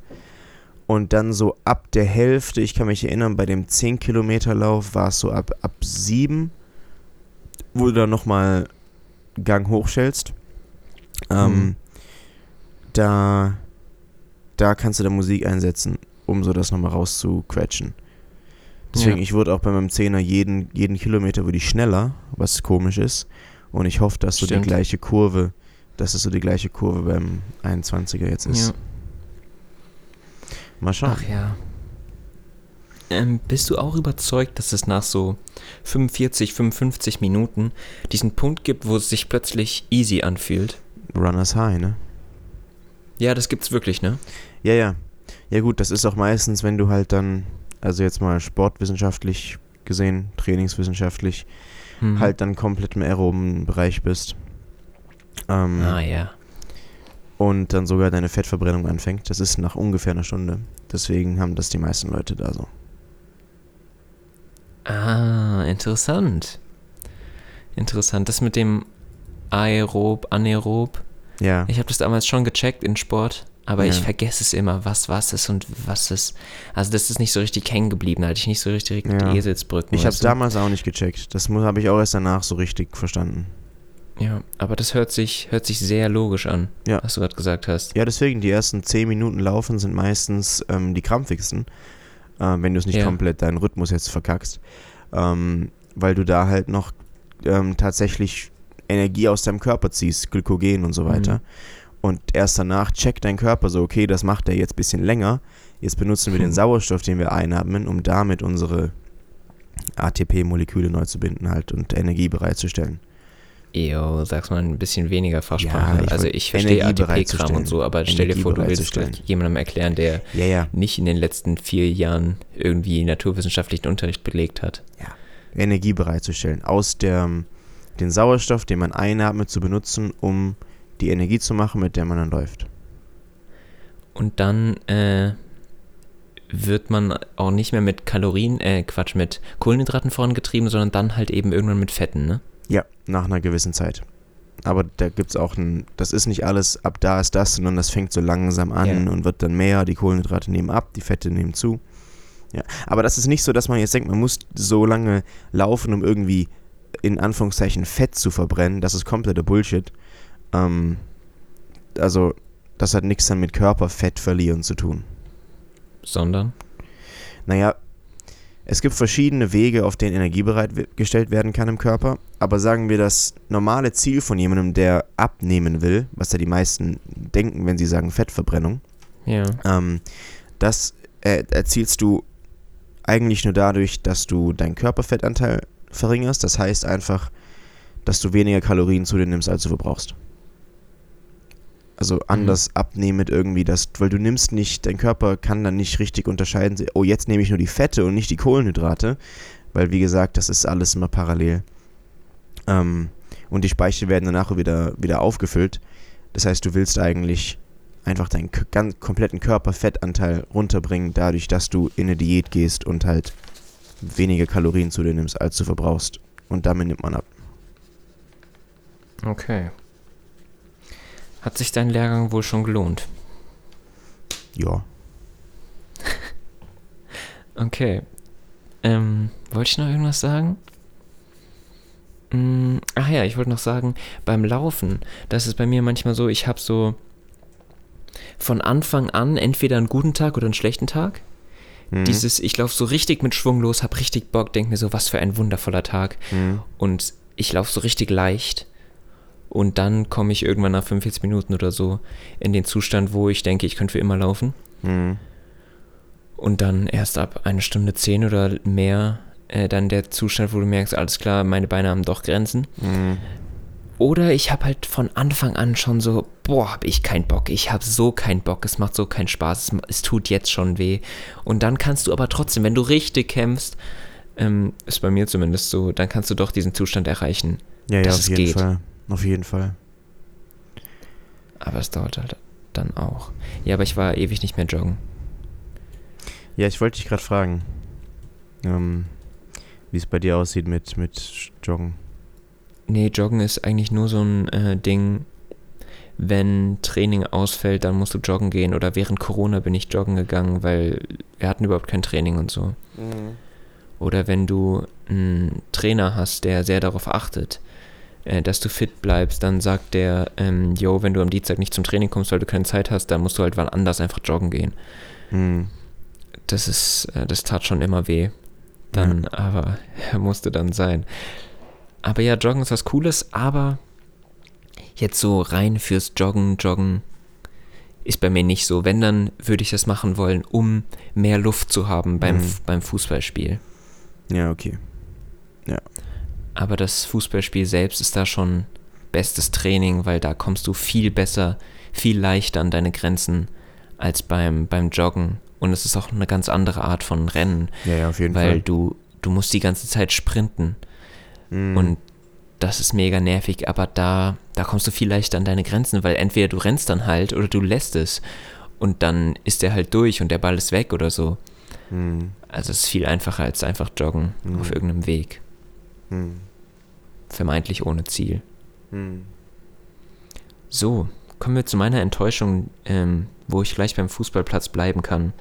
Speaker 2: Und dann so ab der Hälfte, ich kann mich erinnern, bei dem 10 Kilometer Lauf war es so ab, ab 7, wo du dann nochmal Gang hochstellst. Ähm,
Speaker 1: Mhm.
Speaker 2: da, da kannst du dann Musik einsetzen, um so das nochmal rauszuquetschen. Deswegen,
Speaker 1: Ja.
Speaker 2: ich wurde auch bei meinem Zehner jeden, jeden Kilometer würde ich schneller, was komisch ist. Und ich hoffe, dass so die
Speaker 1: Stimmt.
Speaker 2: gleiche Kurve, dass es so die gleiche Kurve beim 21er jetzt ist.
Speaker 1: ja.
Speaker 2: Mal schauen.
Speaker 1: Ach ja. Ähm, bist du auch überzeugt, dass es nach so 45, 55 Minuten diesen Punkt gibt, wo es sich plötzlich easy anfühlt?
Speaker 2: Runners High, ne?
Speaker 1: Ja, das gibt's wirklich, ne?
Speaker 2: Ja, ja. Ja gut, das ist auch meistens, wenn du halt dann, also jetzt mal sportwissenschaftlich gesehen, trainingswissenschaftlich,
Speaker 1: Hm.
Speaker 2: halt dann komplett im aeroben Bereich bist. Ähm,
Speaker 1: Ah ja.
Speaker 2: und dann sogar deine Fettverbrennung anfängt. Das ist nach ungefähr einer Stunde. Deswegen haben das die meisten Leute da so.
Speaker 1: Ah, interessant. Interessant. Das mit dem Aerob, Anaerob.
Speaker 2: Ja.
Speaker 1: Ich habe das damals schon gecheckt in Sport, aber
Speaker 2: Ja.
Speaker 1: ich vergesse es immer, was was ist und was ist. Also das ist nicht so richtig hängen geblieben, hatte ich nicht so richtig
Speaker 2: Ja.
Speaker 1: die Eselsbrücken.
Speaker 2: Ich habe es
Speaker 1: du?
Speaker 2: damals auch nicht gecheckt. Das habe ich auch erst danach so richtig verstanden.
Speaker 1: Ja, aber das hört sich, hört sich sehr logisch an,
Speaker 2: Ja.
Speaker 1: was du gerade gesagt hast.
Speaker 2: Ja, deswegen, die ersten 10 Minuten laufen sind meistens ähm, die krampfigsten, äh, wenn du es nicht
Speaker 1: Ja.
Speaker 2: komplett deinen Rhythmus jetzt verkackst. Ähm, weil du da halt noch ähm, tatsächlich Energie aus deinem Körper ziehst, Glykogen und so weiter.
Speaker 1: Mhm.
Speaker 2: Und erst danach checkt dein Körper so, okay, das macht er jetzt ein bisschen länger. Jetzt benutzen wir den. (laughs) Sauerstoff, den wir einatmen, um damit unsere ATP-Moleküle neu zu binden halt und Energie bereitzustellen.
Speaker 1: Ejo, sag's mal ein bisschen weniger Fachsprache.
Speaker 2: Ja, ich
Speaker 1: also ich verstehe ATP-Kram und so, aber stell dir vor, du willst jemandem erklären, der
Speaker 2: Ja, ja.
Speaker 1: nicht in den letzten vier Jahren irgendwie naturwissenschaftlichen Unterricht belegt hat.
Speaker 2: Energie bereitzustellen. Aus der, den Sauerstoff, den man einatmet, zu benutzen, um die Energie zu machen, mit der man dann läuft.
Speaker 1: Und dann, äh, wird man auch nicht mehr mit Kalorien, äh, Quatsch, mit Kohlenhydraten vorangetrieben, sondern dann halt eben irgendwann mit Fetten, ne?
Speaker 2: Ja, nach einer gewissen Zeit. Aber da gibt es auch ein, das ist nicht alles, ab da ist das, sondern das fängt so langsam an
Speaker 1: Ja.
Speaker 2: und wird dann mehr, die Kohlenhydrate nehmen ab, die Fette nehmen zu. Ja, aber das ist nicht so, dass man jetzt denkt, man muss so lange laufen, um irgendwie in Anführungszeichen Fett zu verbrennen. Das ist kompletter Bullshit. Ähm, also, das hat nichts dann mit Körperfett verlieren zu tun.
Speaker 1: Sondern?
Speaker 2: Naja, es gibt verschiedene Wege, auf denen Energie bereitgestellt werden kann im Körper. Aber sagen wir, das normale Ziel von jemandem, der abnehmen will, was ja die meisten denken, wenn sie sagen Fettverbrennung,
Speaker 1: Ja.
Speaker 2: ähm, das äh, erzielst du eigentlich nur dadurch, dass du deinen Körperfettanteil verringerst. Das heißt einfach, dass du weniger Kalorien zu dir nimmst, als du verbrauchst. Also anders abnehmen mit irgendwie das, weil du nimmst nicht, dein Körper kann dann nicht richtig unterscheiden, oh jetzt nehme ich nur die Fette und nicht die Kohlenhydrate, weil wie gesagt, das ist alles immer parallel. Ähm, und die Speicher werden danach wieder, wieder aufgefüllt. Das heißt, du willst eigentlich einfach deinen ganz kompletten Körperfettanteil runterbringen, dadurch, dass du in eine Diät gehst und halt weniger Kalorien zu dir nimmst, als du verbrauchst. Und damit nimmt man ab.
Speaker 1: Okay. Hat sich dein Lehrgang wohl schon gelohnt?
Speaker 2: Ja. (laughs)
Speaker 1: Okay. Ähm, wollte ich noch irgendwas sagen? Mm, ach ja, ich wollte noch sagen, beim Laufen, das ist bei mir manchmal so, ich habe so von Anfang an entweder einen guten Tag oder einen schlechten Tag.
Speaker 2: Mhm.
Speaker 1: Dieses, ich laufe so richtig mit Schwung los, hab richtig Bock, denk mir so, was für ein wundervoller Tag.
Speaker 2: Mhm.
Speaker 1: Und ich laufe so richtig leicht. Und dann komme ich irgendwann nach 45 Minuten oder so in den Zustand, wo ich denke, ich könnte für immer laufen.
Speaker 2: Mhm.
Speaker 1: Und dann erst ab eine Stunde zehn oder mehr äh, dann der Zustand, wo du merkst, alles klar, meine Beine haben doch Grenzen.
Speaker 2: Mhm.
Speaker 1: Oder ich habe halt von Anfang an schon so, boah, hab ich keinen Bock. Ich habe so keinen Bock. Es macht so keinen Spaß. Es, es tut jetzt schon weh. Und dann kannst du aber trotzdem, wenn du richtig kämpfst, ähm, ist bei mir zumindest so, dann kannst du doch diesen Zustand erreichen.
Speaker 2: Ja, ja,
Speaker 1: dass
Speaker 2: auf
Speaker 1: es
Speaker 2: jeden
Speaker 1: geht.
Speaker 2: Fall. Auf jeden Fall.
Speaker 1: Aber es dauert halt dann auch. Ja, aber ich war ewig nicht mehr joggen.
Speaker 2: Ja, ich wollte dich gerade fragen, ähm, wie es bei dir aussieht mit, mit Joggen.
Speaker 1: Nee, Joggen ist eigentlich nur so ein äh, Ding, wenn Training ausfällt, dann musst du joggen gehen. Oder während Corona bin ich joggen gegangen, weil wir hatten überhaupt kein Training und so. Oder wenn du einen Trainer hast, der sehr darauf achtet, äh, dass du fit bleibst, dann sagt der, ähm, yo, wenn du am Dienstag nicht zum Training kommst, weil du keine Zeit hast, dann musst du halt wann anders einfach joggen gehen.
Speaker 2: Mhm.
Speaker 1: Das ist, äh, das tat schon immer weh. Dann, aber er musste dann sein. Aber ja, Joggen ist was Cooles, aber jetzt so rein fürs Joggen, Joggen ist bei mir nicht so. Wenn, dann würde ich das machen wollen, um mehr Luft zu haben beim,
Speaker 2: Mhm.
Speaker 1: beim Fußballspiel.
Speaker 2: Ja, okay.
Speaker 1: Aber das Fußballspiel selbst ist da schon bestes Training, weil da kommst du viel besser, viel leichter an deine Grenzen als beim, beim Joggen. Und es ist auch eine ganz andere Art von Rennen,
Speaker 2: Ja, ja, auf jeden
Speaker 1: weil
Speaker 2: Fall.
Speaker 1: du, du musst die ganze Zeit sprinten.
Speaker 2: Mhm.
Speaker 1: Und das ist mega nervig, aber da, da kommst du viel leichter an deine Grenzen, weil entweder du rennst dann halt oder du lässt es. Und dann ist der halt durch und der Ball ist weg oder so.
Speaker 2: Mhm.
Speaker 1: Also es ist viel einfacher als einfach joggen
Speaker 2: Mhm.
Speaker 1: auf irgendeinem Weg.
Speaker 2: Mhm.
Speaker 1: Vermeintlich ohne Ziel.
Speaker 2: Mhm.
Speaker 1: So, kommen wir zu meiner Enttäuschung, ähm, wo ich gleich beim Fußballplatz bleiben kann.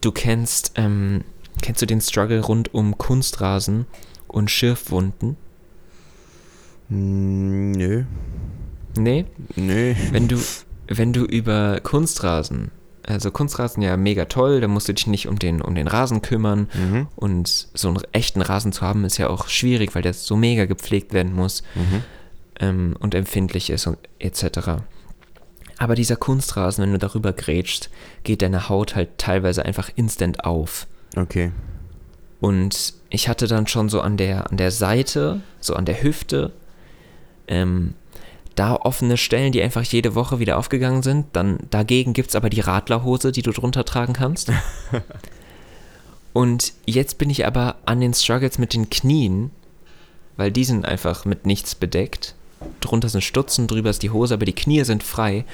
Speaker 1: Du kennst, ähm, kennst du den Struggle rund um Kunstrasen und Schürfwunden?
Speaker 2: Mm, Nö.
Speaker 1: Nee?
Speaker 2: Nö.
Speaker 1: Wenn du, wenn du über Kunstrasen, also Kunstrasen ja mega toll, da musst du dich nicht um den, um den Rasen kümmern
Speaker 2: Mhm.
Speaker 1: und so einen echten Rasen zu haben ist ja auch schwierig, weil der so mega gepflegt werden muss.
Speaker 2: Mhm.
Speaker 1: ähm, und empfindlich ist und etc. Aber dieser Kunstrasen, wenn du darüber grätschst, geht deine Haut halt teilweise einfach instant auf.
Speaker 2: Okay.
Speaker 1: Und ich hatte dann schon so an der, an der Seite, so an der Hüfte, ähm, da offene Stellen, die einfach jede Woche wieder aufgegangen sind. Dann dagegen gibt es aber die Radlerhose, die du drunter tragen kannst. (laughs) Und jetzt bin ich aber an den Struggles mit den Knien, weil die sind einfach mit nichts bedeckt. Drunter sind Stutzen, drüber ist die Hose, aber die Knie sind frei.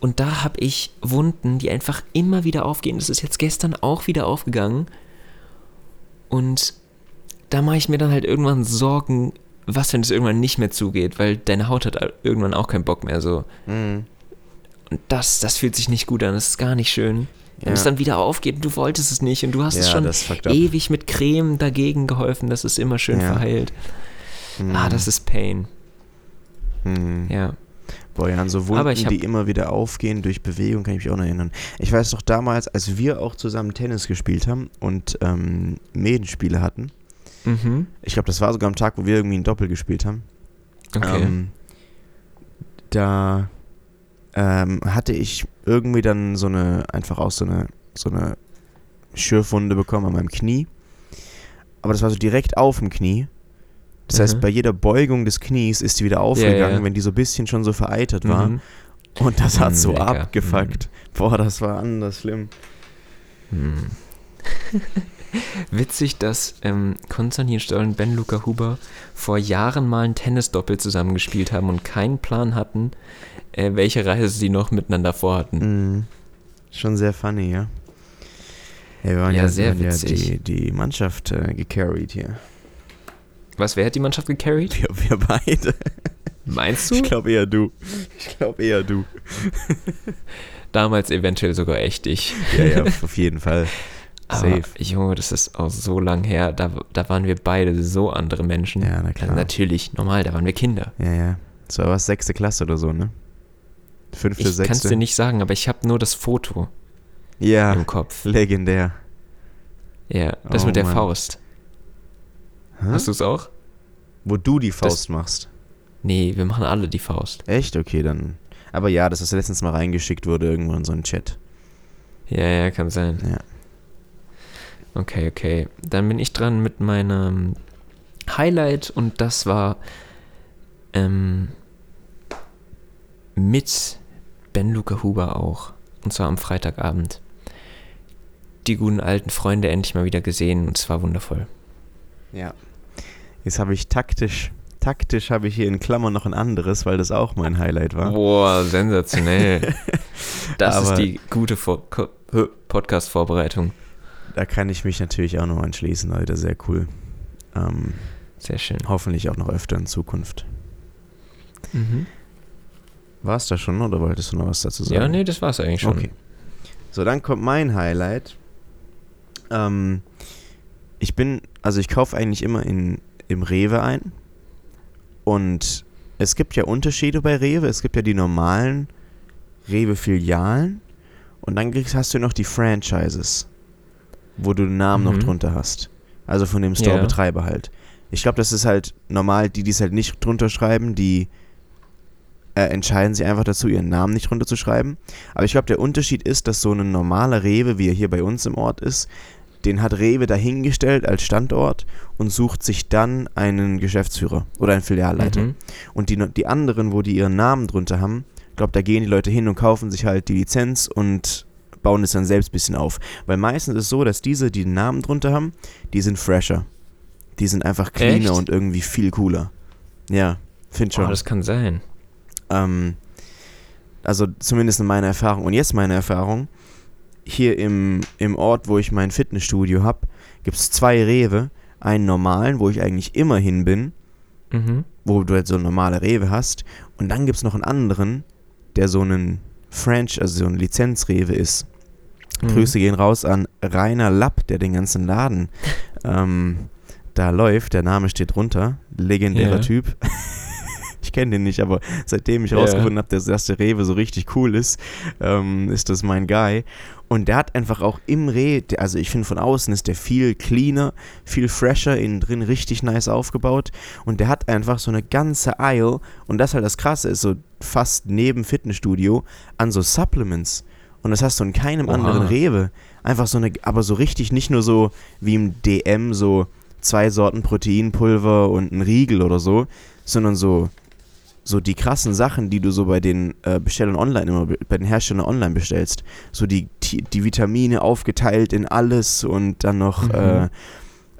Speaker 1: Und da habe ich Wunden, die einfach immer wieder aufgehen. Das ist jetzt gestern auch wieder aufgegangen. Und da mache ich mir dann halt irgendwann Sorgen, was, wenn es irgendwann nicht mehr zugeht, weil deine Haut hat irgendwann auch keinen Bock mehr so.
Speaker 2: Mhm.
Speaker 1: Und das, das fühlt sich nicht gut an, das ist gar nicht schön. Wenn
Speaker 2: Ja.
Speaker 1: es dann wieder aufgeht und du wolltest es nicht und du hast es
Speaker 2: Ja,
Speaker 1: schon
Speaker 2: fuckt up.
Speaker 1: ewig mit Creme dagegen geholfen, dass es immer schön
Speaker 2: Ja.
Speaker 1: verheilt.
Speaker 2: Mhm.
Speaker 1: Ah, das ist Pain.
Speaker 2: Mhm.
Speaker 1: Ja.
Speaker 2: Boah, ja, an so Wunden, die immer wieder aufgehen durch Bewegung, kann ich mich auch noch erinnern. Ich weiß doch damals, als wir auch zusammen Tennis gespielt haben und ähm, Medenspiele hatten,
Speaker 1: Mhm.
Speaker 2: ich glaube, das war sogar am Tag, wo wir irgendwie ein Doppel gespielt haben,
Speaker 1: Okay.
Speaker 2: ähm, da ähm, hatte ich irgendwie dann so eine, einfach auch so eine, so eine Schürfwunde bekommen an meinem Knie. Aber das war so direkt auf dem Knie. Das heißt,
Speaker 1: Mhm.
Speaker 2: bei jeder Beugung des Knies ist die wieder aufgegangen,
Speaker 1: ja.
Speaker 2: wenn die so ein bisschen schon so vereitert war.
Speaker 1: Mhm.
Speaker 2: Und das hat so
Speaker 1: lecker.
Speaker 2: abgefuckt. Boah, das war anders schlimm. (laughs)
Speaker 1: Witzig, dass ähm, Konstantin Stoll und Ben Luca Huber vor Jahren mal ein Tennisdoppel zusammengespielt haben und keinen Plan hatten, äh, welche Reise sie noch miteinander vorhatten.
Speaker 2: Mhm. Schon sehr funny, ja. Ja, wir waren
Speaker 1: Ja,
Speaker 2: ja,
Speaker 1: sehr witzig.
Speaker 2: Ja die, die Mannschaft äh, gecarried hier.
Speaker 1: Was, wer hat die Mannschaft gecarried?
Speaker 2: Wir, wir beide.
Speaker 1: Meinst du?
Speaker 2: Ich glaube eher du. Ich glaube eher du. (laughs)
Speaker 1: Damals eventuell sogar echt ich.
Speaker 2: Ja, ja, (laughs) auf jeden Fall.
Speaker 1: Aber
Speaker 2: Safe.
Speaker 1: Junge, das ist auch so lang her. Da, da waren wir beide so andere Menschen.
Speaker 2: Ja, na
Speaker 1: Also
Speaker 2: klar.
Speaker 1: natürlich, normal, da waren wir Kinder.
Speaker 2: Ja, ja. So was sechste Klasse oder so, ne? Fünfte,
Speaker 1: Ich kann es
Speaker 2: sechste.
Speaker 1: dir nicht sagen, aber ich habe nur das Foto
Speaker 2: Ja,
Speaker 1: im Kopf.
Speaker 2: legendär.
Speaker 1: Ja, das
Speaker 2: Oh
Speaker 1: mit der
Speaker 2: Mann.
Speaker 1: Faust.
Speaker 2: Hä?
Speaker 1: Hast du es auch?
Speaker 2: Wo du die Faust machst.
Speaker 1: Nee, wir machen alle die Faust.
Speaker 2: Echt? Okay, dann. Aber ja, dass das letztens mal reingeschickt wurde irgendwo in so einen Chat.
Speaker 1: Ja, ja, kann sein.
Speaker 2: Ja.
Speaker 1: Okay, okay. Dann bin ich dran mit meinem Highlight und das war ähm, mit Ben Luca Huber auch. Und zwar am Freitagabend. Die guten alten Freunde endlich mal wieder gesehen und es war wundervoll.
Speaker 2: Ja. Jetzt habe ich taktisch, taktisch habe ich hier in Klammern noch ein anderes, weil das auch mein Highlight war.
Speaker 1: Boah, sensationell. (laughs) Das
Speaker 2: Aber-
Speaker 1: ist die gute Podcast-Vorbereitung.
Speaker 2: Da kann ich mich natürlich auch noch anschließen, Leute. Sehr cool. Ähm,
Speaker 1: Sehr schön.
Speaker 2: hoffentlich auch noch öfter in Zukunft.
Speaker 1: Mhm.
Speaker 2: War es da schon oder wolltest du noch was dazu sagen?
Speaker 1: Ja, nee, das war's eigentlich schon.
Speaker 2: Okay. So, dann kommt mein Highlight. Ähm, ich bin, also ich kaufe eigentlich immer in, im Rewe ein. Und es gibt ja Unterschiede bei Rewe. Es gibt ja die normalen Rewe-Filialen. Und dann kriegst, hast du noch die Franchises, wo du den Namen noch
Speaker 1: Mhm.
Speaker 2: drunter hast. Also von dem Store-Betreiber halt. Ich glaube, das ist halt normal, die, die es halt nicht drunter schreiben, die äh, entscheiden sich einfach dazu, ihren Namen nicht runterzuschreiben. Aber ich glaube, der Unterschied ist, dass so ein normaler Rewe, wie er hier bei uns im Ort ist, den hat Rewe dahingestellt als Standort und sucht sich dann einen Geschäftsführer oder einen Filialleiter.
Speaker 1: Mhm.
Speaker 2: Und die, die anderen, wo die ihren Namen drunter haben, ich glaube, da gehen die Leute hin und kaufen sich halt die Lizenz und bauen es dann selbst ein bisschen auf. Weil meistens ist es so, dass diese, die den Namen drunter haben, die sind fresher. Die sind einfach cleaner
Speaker 1: Echt?
Speaker 2: und irgendwie viel cooler. Ja, find schon.
Speaker 1: Oh, das kann sein.
Speaker 2: Ähm, also zumindest in meiner Erfahrung. Und jetzt meine Erfahrung. Hier im, im Ort, wo ich mein Fitnessstudio habe, gibt es zwei Rewe. Einen normalen, wo ich eigentlich immer hin bin,
Speaker 1: Mhm.
Speaker 2: wo du halt so eine normale Rewe hast. Und dann gibt es noch einen anderen, der so einen French, also so ein Lizenzrewe ist.
Speaker 1: Mhm.
Speaker 2: Grüße gehen raus an Rainer Lapp, der den ganzen Laden ähm, da läuft. Der Name steht drunter. Legendärer
Speaker 1: Ja.
Speaker 2: Typ. (laughs) ich kenne den nicht, aber seitdem ich
Speaker 1: Ja.
Speaker 2: rausgefunden habe, dass, dass der Rewe so richtig cool ist, ähm, ist das mein Guy. Und der hat einfach auch im der- also ich finde von außen ist der viel cleaner, viel fresher, innen drin richtig nice aufgebaut. Und der hat einfach so eine ganze Aisle, und das halt das Krasse ist, so fast neben Fitnessstudio, an so Supplements. Und das hast du in keinem
Speaker 1: Oha.
Speaker 2: anderen Rewe. Einfach so eine, aber so richtig, nicht nur so wie im DM, so zwei Sorten Proteinpulver und ein Riegel oder so, sondern so, so die krassen Sachen, die du so bei den äh, Bestellern online immer, be- bei den Herstellern online bestellst. So die, die, Vitamine aufgeteilt in alles und dann noch
Speaker 1: Mhm.
Speaker 2: äh,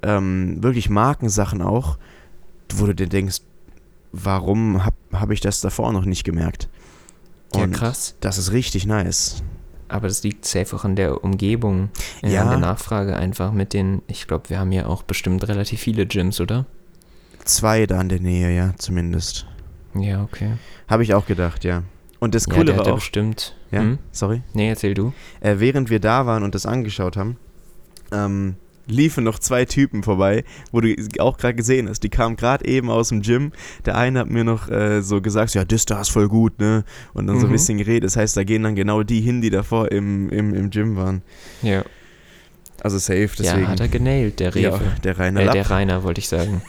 Speaker 2: ähm, wirklich Markensachen auch, wo du dir denkst, warum habe hab ich das davor noch nicht gemerkt?
Speaker 1: Ja,
Speaker 2: Und
Speaker 1: krass.
Speaker 2: Das ist richtig nice.
Speaker 1: Aber das liegt safe auch an der Umgebung, äh,
Speaker 2: Ja.
Speaker 1: an der Nachfrage einfach mit den, ich glaube, wir haben ja auch bestimmt relativ viele Gyms, oder?
Speaker 2: Zwei da in der Nähe, ja, zumindest.
Speaker 1: Ja, okay.
Speaker 2: Habe ich auch gedacht, ja. Und das
Speaker 1: ja,
Speaker 2: Coole
Speaker 1: der hat
Speaker 2: war
Speaker 1: ja
Speaker 2: auch,
Speaker 1: bestimmt.
Speaker 2: ja,
Speaker 1: Hm?
Speaker 2: sorry,
Speaker 1: Nee, erzähl du.
Speaker 2: äh, während wir da waren und das angeschaut haben, ähm, liefen noch zwei Typen vorbei, wo du auch gerade gesehen hast. Die kamen gerade eben aus dem Gym. Der eine hat mir noch äh, so gesagt, ja, das da ist voll gut, ne? Und dann so ein
Speaker 1: Mhm.
Speaker 2: bisschen geredet. Das heißt, da gehen dann genau die hin, die davor im, im, im Gym waren.
Speaker 1: Ja.
Speaker 2: Also safe, deswegen.
Speaker 1: Ja, hat er genailt, der
Speaker 2: Ja,
Speaker 1: Rewe.
Speaker 2: der reine
Speaker 1: äh, der Rainer, wollte ich sagen.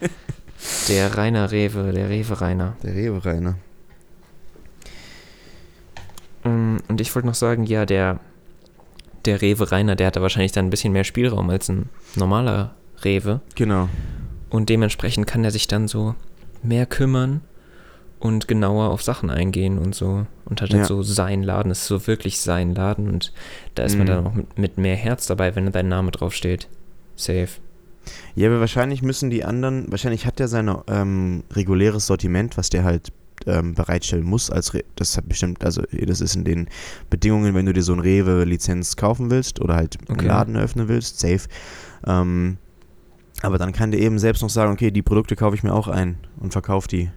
Speaker 1: (laughs) der Rainer Rewe, der Rewe Rainer.
Speaker 2: Der Rewe Rainer.
Speaker 1: Mm, Und ich wollte noch sagen, ja, der, der Rewe Rainer, der hatte wahrscheinlich dann ein bisschen mehr Spielraum als ein normaler Rewe.
Speaker 2: Genau.
Speaker 1: Und dementsprechend kann er sich dann so mehr kümmern und genauer auf Sachen eingehen und so. Und hat dann
Speaker 2: Ja.
Speaker 1: so sein Laden, es ist so wirklich sein Laden. Und da ist man
Speaker 2: Mhm.
Speaker 1: dann auch mit, mit mehr Herz dabei, wenn dein Name draufsteht. Safe.
Speaker 2: Ja, aber wahrscheinlich müssen die anderen, wahrscheinlich hat der sein ähm, reguläres Sortiment, was der halt ähm, bereitstellen muss. Als Re das hat bestimmt, also das ist in den Bedingungen, wenn du dir so ein Rewe-Lizenz kaufen willst oder halt einen
Speaker 1: Okay.
Speaker 2: Laden eröffnen willst, safe. Ähm, aber dann kann der eben selbst noch sagen, okay, die Produkte kaufe ich mir auch ein und verkaufe die.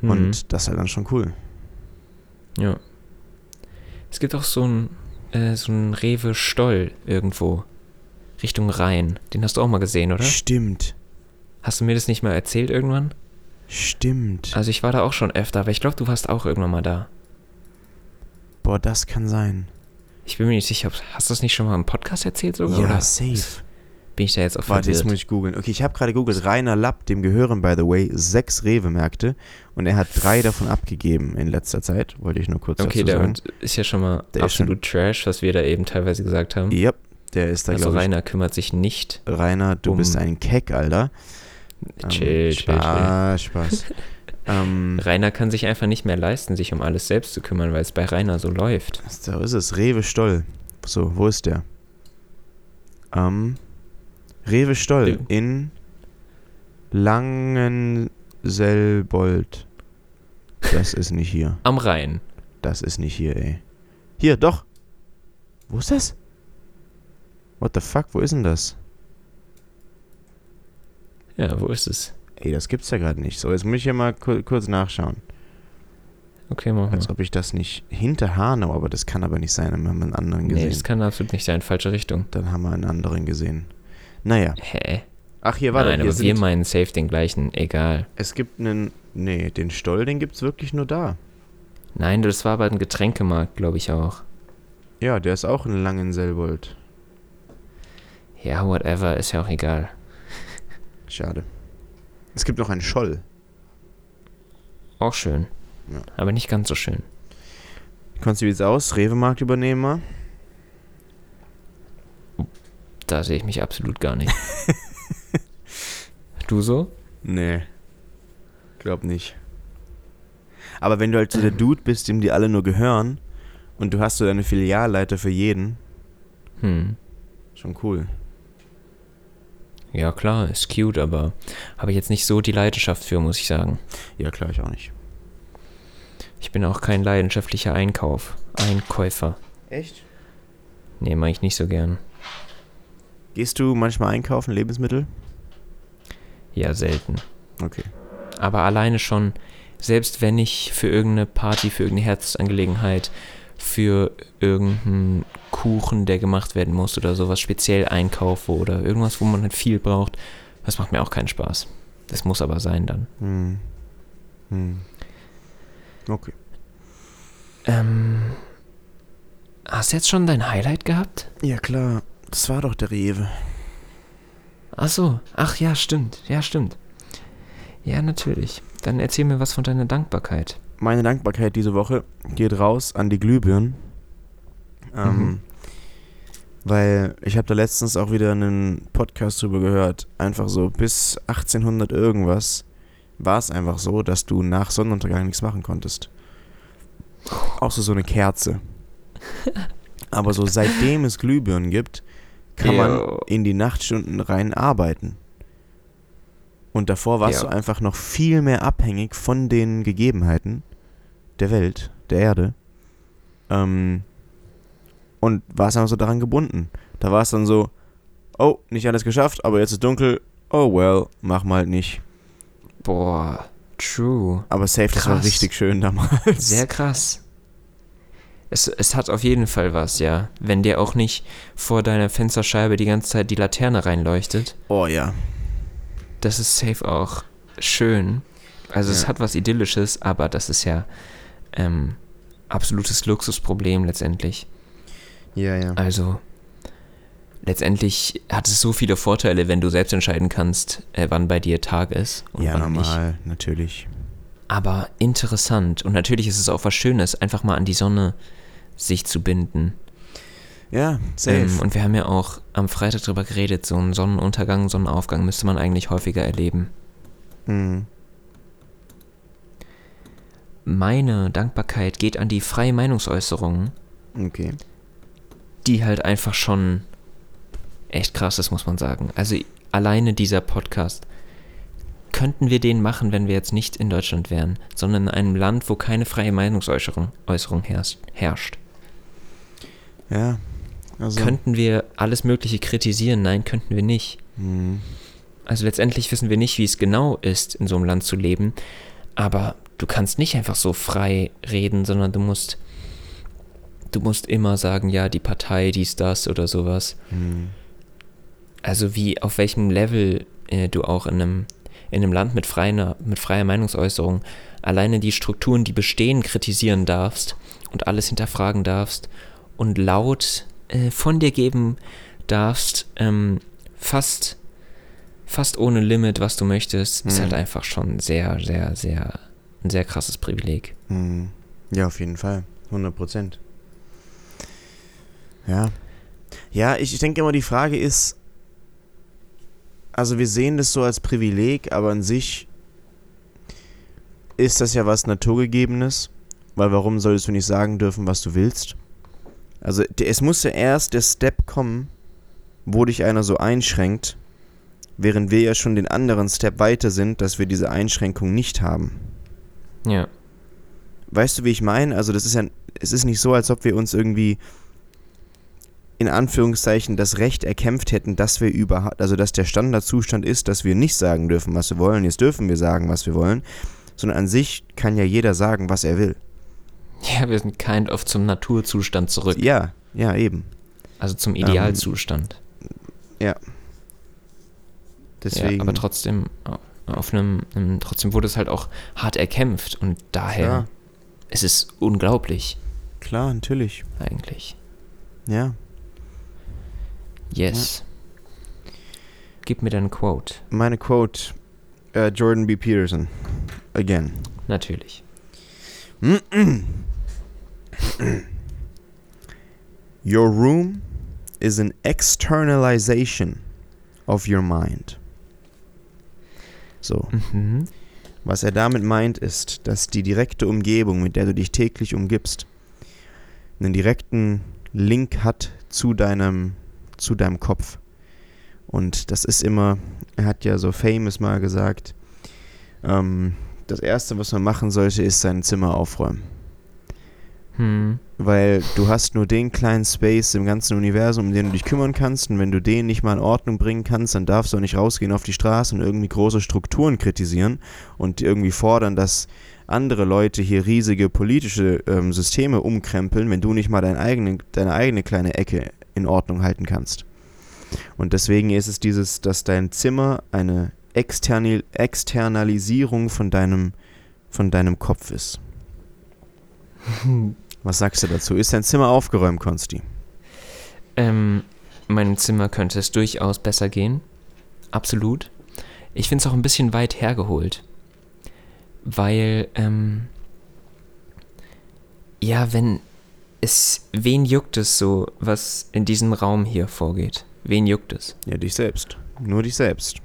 Speaker 1: Mhm.
Speaker 2: Und das ist halt dann schon cool.
Speaker 1: Ja. Es gibt auch so ein, äh, so ein Rewe Stoll irgendwo. Richtung Rhein. Den hast du auch mal gesehen, oder?
Speaker 2: Stimmt.
Speaker 1: Hast du mir das nicht mal erzählt irgendwann?
Speaker 2: Stimmt.
Speaker 1: Also ich war da auch schon öfter, aber ich glaube, du warst auch irgendwann mal da.
Speaker 2: Boah, das kann sein.
Speaker 1: Ich bin mir nicht sicher, ob, hast du das nicht schon mal im Podcast erzählt sogar?
Speaker 2: ja,
Speaker 1: oder
Speaker 2: safe.
Speaker 1: Bin ich da jetzt auf
Speaker 2: Warte, jetzt
Speaker 1: verwirrt?
Speaker 2: muss ich googeln. Okay, ich habe gerade googelt. Rainer Lapp, dem gehören, by the way, sechs Rewe-Märkte und er hat drei davon abgegeben in letzter Zeit. Wollte ich nur kurz
Speaker 1: Okay,
Speaker 2: dazu
Speaker 1: der
Speaker 2: sagen.
Speaker 1: ist ja schon mal
Speaker 2: Der
Speaker 1: absolut Trash, was wir da eben teilweise gesagt haben.
Speaker 2: Yep, der ist da,
Speaker 1: also
Speaker 2: glaube ich.
Speaker 1: Rainer kümmert sich nicht.
Speaker 2: Rainer, du
Speaker 1: um-
Speaker 2: bist ein Keck, Alter. Ähm,
Speaker 1: Chill, chill, chill.
Speaker 2: Spaß, Spaß. (laughs) ähm,
Speaker 1: Rainer kann sich einfach nicht mehr leisten, sich um alles selbst zu kümmern, weil es bei Rainer so läuft.
Speaker 2: so ist es. Rewe Stoll. So, wo ist der? Ähm, Rewe Stoll
Speaker 1: Äh.
Speaker 2: in Langenselbold. Das ist nicht hier.
Speaker 1: Am Rhein.
Speaker 2: Das ist nicht hier, ey. Hier, doch. Wo ist das? What the fuck, wo ist denn das?
Speaker 1: Ja, wo ist es?
Speaker 2: Ey, das gibt's ja gerade nicht. So, jetzt muss ich ja mal ku kurz nachschauen.
Speaker 1: Okay, mach mal.
Speaker 2: Als ob ich das nicht hinter Hanau, aber das kann aber nicht sein, dann haben wir einen anderen
Speaker 1: Nee,
Speaker 2: gesehen.
Speaker 1: das kann absolut nicht sein. Falsche Richtung.
Speaker 2: dann haben wir einen anderen gesehen. Naja.
Speaker 1: Hä?
Speaker 2: Ach, hier, warte.
Speaker 1: Nein,
Speaker 2: hier
Speaker 1: aber wir meinen safe den gleichen. Egal.
Speaker 2: es gibt einen, nee, den Stoll, den gibt's wirklich nur da.
Speaker 1: Nein, das war aber ein Getränkemarkt, glaube ich auch.
Speaker 2: Ja, der ist auch in Langenselbold.
Speaker 1: Ja, whatever, ist ja auch egal.
Speaker 2: Schade. Es gibt noch einen Scholl.
Speaker 1: Auch schön.
Speaker 2: Ja.
Speaker 1: Aber nicht ganz so schön.
Speaker 2: Konntest du wie es aus? Rewe-Markt übernehmen mal?
Speaker 1: Da sehe ich mich absolut gar nicht. (laughs) du so?
Speaker 2: Nee. Glaub nicht. Aber wenn du halt so der Dude bist, dem die alle nur gehören und du hast so deine Filialleiter für jeden,
Speaker 1: Hm.
Speaker 2: schon cool.
Speaker 1: Ja, klar, ist cute, aber habe ich jetzt nicht so die Leidenschaft für, muss ich sagen.
Speaker 2: Ja, klar, ich auch nicht.
Speaker 1: Ich bin auch kein leidenschaftlicher Einkauf. Einkäufer.
Speaker 2: Echt?
Speaker 1: Nee, mache ich nicht so gern.
Speaker 2: Gehst du manchmal einkaufen, Lebensmittel?
Speaker 1: Ja, selten.
Speaker 2: Okay.
Speaker 1: Aber alleine schon, selbst wenn ich für irgendeine Party, für irgendeine Herzensangelegenheit, für irgendeinen Kuchen, der gemacht werden muss oder sowas speziell einkaufe oder irgendwas, wo man halt viel braucht, das macht mir auch keinen Spaß. Das muss aber sein dann.
Speaker 2: Hm. Hm. Okay.
Speaker 1: Ähm, hast du jetzt schon dein Highlight gehabt?
Speaker 2: Ja, klar. Das war doch der Rewe.
Speaker 1: Ach so, ach ja, stimmt, ja, stimmt. Ja, natürlich. Dann erzähl mir was von deiner Dankbarkeit.
Speaker 2: Meine Dankbarkeit diese Woche geht raus an die Glühbirnen. Ähm,
Speaker 1: Mhm.
Speaker 2: Weil ich habe da letztens auch wieder einen Podcast drüber gehört. Einfach so bis 1800 irgendwas war es einfach so, dass du nach Sonnenuntergang nichts machen konntest. Außer so eine Kerze. (laughs) Aber so seitdem es Glühbirnen gibt, kann man in die Nachtstunden rein arbeiten. Und davor warst
Speaker 1: Ja.
Speaker 2: du einfach noch viel mehr abhängig von den Gegebenheiten der Welt, der Erde. Ähm, und warst einfach so daran gebunden. Da war es dann so, oh, nicht alles geschafft, aber jetzt ist dunkel. Oh well, mach mal halt nicht.
Speaker 1: Boah, true.
Speaker 2: Aber safe, das war
Speaker 1: Krass.
Speaker 2: richtig schön damals.
Speaker 1: Sehr krass. Es, es hat auf jeden Fall was, ja. Wenn dir auch nicht vor deiner Fensterscheibe die ganze Zeit die Laterne reinleuchtet.
Speaker 2: Oh ja.
Speaker 1: Das ist safe auch schön. Also es
Speaker 2: Ja.
Speaker 1: hat was Idyllisches, aber das ist ja ähm, absolutes Luxusproblem letztendlich.
Speaker 2: Ja, ja.
Speaker 1: Also letztendlich hat es so viele Vorteile, wenn du selbst entscheiden kannst, äh, wann bei dir Tag ist und
Speaker 2: Ja,
Speaker 1: wann nicht.
Speaker 2: normal, natürlich.
Speaker 1: Aber interessant und natürlich ist es auch was Schönes, einfach mal an die Sonne sich zu binden.
Speaker 2: Ja, safe.
Speaker 1: Ähm, und wir haben ja auch am Freitag drüber geredet, so einen Sonnenuntergang, Sonnenaufgang müsste man eigentlich häufiger erleben.
Speaker 2: Mhm.
Speaker 1: Meine Dankbarkeit geht an die freie Meinungsäußerung,
Speaker 2: Okay.
Speaker 1: die halt einfach schon echt krass ist, muss man sagen. Also alleine dieser Podcast. Könnten wir den machen, wenn wir jetzt nicht in Deutschland wären, sondern in einem Land, wo keine freie Meinungsäußerung Äußerung herrscht?
Speaker 2: Ja. Also.
Speaker 1: Könnten wir alles Mögliche kritisieren? Nein, könnten wir nicht.
Speaker 2: Mhm.
Speaker 1: Also letztendlich wissen wir nicht, wie es genau ist, in so einem Land zu leben. Aber du kannst nicht einfach so frei reden, sondern du musst, du musst immer sagen, ja, die Partei, dies, das oder sowas.
Speaker 2: Mhm.
Speaker 1: Also wie, auf welchem Level äh, du auch in einem, in einem Land mit freier, mit freier Meinungsäußerung alleine die Strukturen, die bestehen, kritisieren darfst und alles hinterfragen darfst und laut äh, von dir geben darfst, ähm, fast, fast ohne Limit, was du möchtest, ist
Speaker 2: Mhm.
Speaker 1: halt einfach schon sehr, sehr, sehr, ein sehr krasses Privileg.
Speaker 2: Mhm. Ja, auf jeden Fall. 100 Prozent. Ja. Ja, ich, ich denke immer, die Frage ist, also wir sehen das so als Privileg, aber an sich ist das ja was Naturgegebenes, weil warum solltest du nicht sagen dürfen, was du willst? Also es muss ja erst der Step kommen, wo dich einer so einschränkt, während wir ja schon den anderen Step weiter sind, dass wir diese Einschränkung nicht haben.
Speaker 1: Ja.
Speaker 2: Weißt du, wie ich meine? Also das ist ja, es ist nicht so, als ob wir uns irgendwie in Anführungszeichen das Recht erkämpft hätten, dass wir überhaupt, also dass der Standardzustand ist, dass wir nicht sagen dürfen, was wir wollen. Jetzt dürfen wir sagen, was wir wollen, sondern an sich kann ja jeder sagen, was er will.
Speaker 1: Ja, wir sind kind of zum Naturzustand zurück.
Speaker 2: Ja, ja, eben.
Speaker 1: Also zum Idealzustand.
Speaker 2: Deswegen.
Speaker 1: Ja, aber trotzdem, auf einem, einem, trotzdem wurde es halt auch hart erkämpft und daher
Speaker 2: Klar.
Speaker 1: es ist unglaublich
Speaker 2: Klar, natürlich.
Speaker 1: eigentlich.
Speaker 2: Ja.
Speaker 1: Yes. Gib mir deinen Quote.
Speaker 2: Meine Quote, äh, Jordan B. Peterson. Again.
Speaker 1: Natürlich.
Speaker 2: Your room is an externalization of your mind. So,
Speaker 1: Mhm.
Speaker 2: was er damit meint, ist, dass die direkte Umgebung, mit der du dich täglich umgibst, einen direkten Link hat zu deinem, zu deinem Kopf. Und das ist immer, er hat ja so famous mal gesagt, ähm, das Erste, was man machen sollte, ist sein Zimmer aufräumen.
Speaker 1: Hm.
Speaker 2: Weil du hast nur den kleinen Space im ganzen Universum, um den du dich kümmern kannst. Und wenn du den nicht mal in Ordnung bringen kannst, dann darfst du auch nicht rausgehen auf die Straße und irgendwie große Strukturen kritisieren und irgendwie fordern, dass andere Leute hier riesige politische ähm, Systeme umkrempeln, wenn du nicht mal dein eigene, deine eigene kleine Ecke in Ordnung halten kannst. Und deswegen ist es dieses, dass dein Zimmer eine Externi Externalisierung von deinem, von deinem Kopf ist. (laughs) Was sagst du dazu? Ist dein Zimmer aufgeräumt, Konsti?
Speaker 1: Ähm, meinem Zimmer könnte es durchaus besser gehen. Absolut. Ich finde es auch ein bisschen weit hergeholt. Weil, ähm, ja, wenn es, wen juckt es so, was in diesem Raum hier vorgeht? Wen juckt es?
Speaker 2: Ja, dich selbst. Nur dich selbst.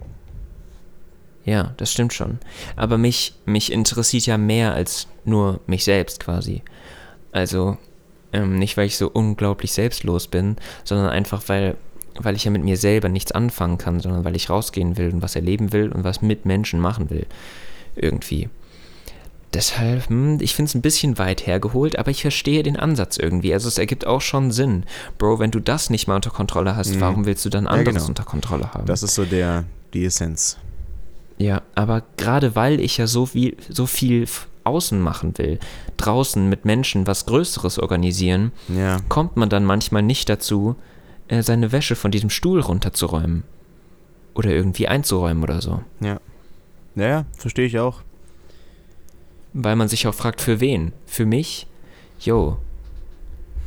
Speaker 1: Ja, das stimmt schon. Aber mich, mich interessiert ja mehr als nur mich selbst quasi. Also, ähm, nicht weil ich so unglaublich selbstlos bin, sondern einfach weil, weil ich ja mit mir selber nichts anfangen kann, sondern weil ich rausgehen will und was erleben will und was mit Menschen machen will. Irgendwie. deshalb, hm, ich finde es ein bisschen weit hergeholt, aber ich verstehe den Ansatz irgendwie. Also es ergibt auch schon Sinn. Bro, wenn du das nicht mal unter Kontrolle hast,
Speaker 2: Mhm.
Speaker 1: warum willst du dann
Speaker 2: Ja,
Speaker 1: anderes
Speaker 2: genau.
Speaker 1: unter Kontrolle haben?
Speaker 2: Das ist so der, die Essenz.
Speaker 1: Ja, aber gerade weil ich ja so viel, so viel außen machen will, draußen mit Menschen was Größeres organisieren,
Speaker 2: Ja,
Speaker 1: kommt man dann manchmal nicht dazu, äh, seine Wäsche von diesem Stuhl runterzuräumen. Oder irgendwie einzuräumen oder so.
Speaker 2: ja. Ja, ja, verstehe ich auch.
Speaker 1: Weil man sich auch fragt, für wen? Für mich? Jo,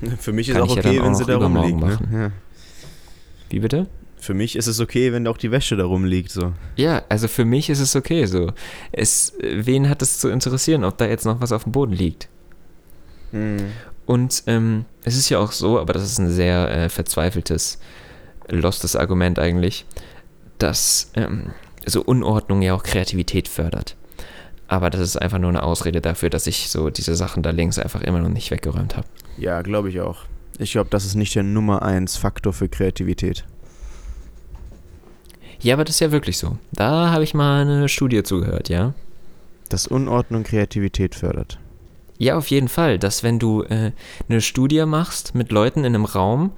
Speaker 1: (laughs)
Speaker 2: Für mich ist auch
Speaker 1: ja
Speaker 2: okay,
Speaker 1: dann auch
Speaker 2: wenn sie da rumliegt. Ne?
Speaker 1: machen.
Speaker 2: Ja.
Speaker 1: wie bitte?
Speaker 2: Für mich ist es okay, wenn auch die Wäsche da rumliegt. So.
Speaker 1: Ja, also für mich ist es okay so. Es, wen hat es zu interessieren, ob da jetzt noch was auf dem Boden liegt? Und ähm, es ist ja auch so, aber das ist ein sehr äh, verzweifeltes, lostes Argument eigentlich, dass ähm, so Unordnung ja auch Kreativität fördert. Aber das ist einfach nur eine Ausrede dafür, dass ich so diese Sachen da links einfach immer noch nicht weggeräumt habe.
Speaker 2: Ja, glaube ich auch. Ich glaube, das ist nicht der Nummer 1 Faktor für Kreativität.
Speaker 1: Ja, aber das ist ja wirklich so. Da habe ich mal eine Studie zugehört, ja.
Speaker 2: Dass Unordnung Kreativität fördert.
Speaker 1: Ja, auf jeden Fall, dass wenn du äh, eine Studie machst mit Leuten in einem Raum,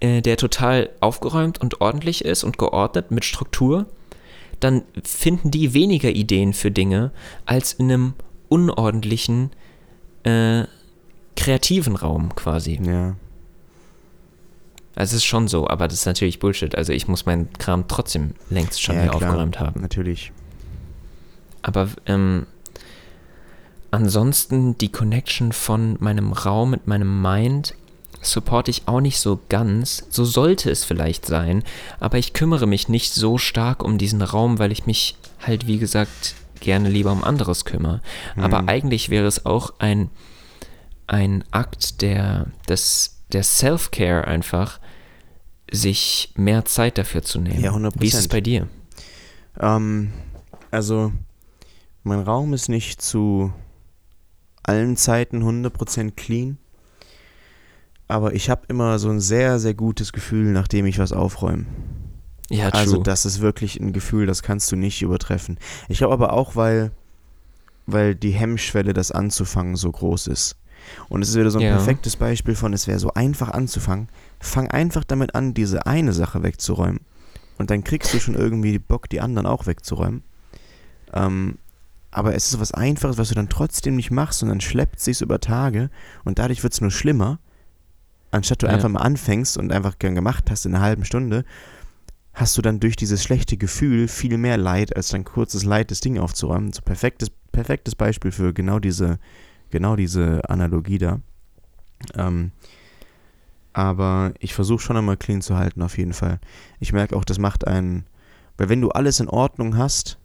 Speaker 1: äh, der total aufgeräumt und ordentlich ist und geordnet mit Struktur, dann finden die weniger Ideen für Dinge als in einem unordentlichen, äh, kreativen Raum quasi.
Speaker 2: Ja.
Speaker 1: Also es ist schon so, aber das ist natürlich Bullshit. Also ich muss meinen Kram trotzdem längst schon
Speaker 2: Ja,
Speaker 1: hier
Speaker 2: klar.
Speaker 1: aufgeräumt haben.
Speaker 2: Natürlich.
Speaker 1: Aber ähm, ansonsten die Connection von meinem Raum mit meinem Mind supporte ich auch nicht so ganz. So sollte es vielleicht sein, aber ich kümmere mich nicht so stark um diesen Raum, weil ich mich halt, wie gesagt, gerne lieber um anderes kümmere. Aber
Speaker 2: Mhm.
Speaker 1: eigentlich wäre es auch ein, ein Akt der, des, der Self-Care einfach, sich mehr Zeit dafür zu nehmen.
Speaker 2: Ja, 100%.
Speaker 1: Wie ist es bei dir?
Speaker 2: Ähm, also, mein Raum ist nicht zu allen Zeiten 100% clean. Aber ich habe immer so ein sehr, sehr gutes Gefühl, nachdem ich was aufräume.
Speaker 1: Ja, true.
Speaker 2: Also das ist wirklich ein Gefühl, das kannst du nicht übertreffen. Ich glaube aber auch, weil, weil die Hemmschwelle, das anzufangen, so groß ist. Und es ist wieder so ein
Speaker 1: Ja.
Speaker 2: perfektes Beispiel von, es wäre so einfach anzufangen. Fang einfach damit an, diese eine Sache wegzuräumen. Und dann kriegst du schon irgendwie Bock, die anderen auch wegzuräumen. Ähm, aber es ist was Einfaches, was du dann trotzdem nicht machst und dann schleppt es sich über Tage und dadurch wird es nur schlimmer. Anstatt du
Speaker 1: Ja.
Speaker 2: einfach mal anfängst und einfach gern gemacht hast in einer halben Stunde, hast du dann durch dieses schlechte Gefühl viel mehr Leid, als dann kurzes Leid, das Ding aufzuräumen. So perfektes, perfektes Beispiel für genau diese, genau diese Analogie da. Ähm, aber ich versuche schon einmal clean zu halten, auf jeden Fall. Ich merke auch, das macht einen, weil wenn du alles in Ordnung hast,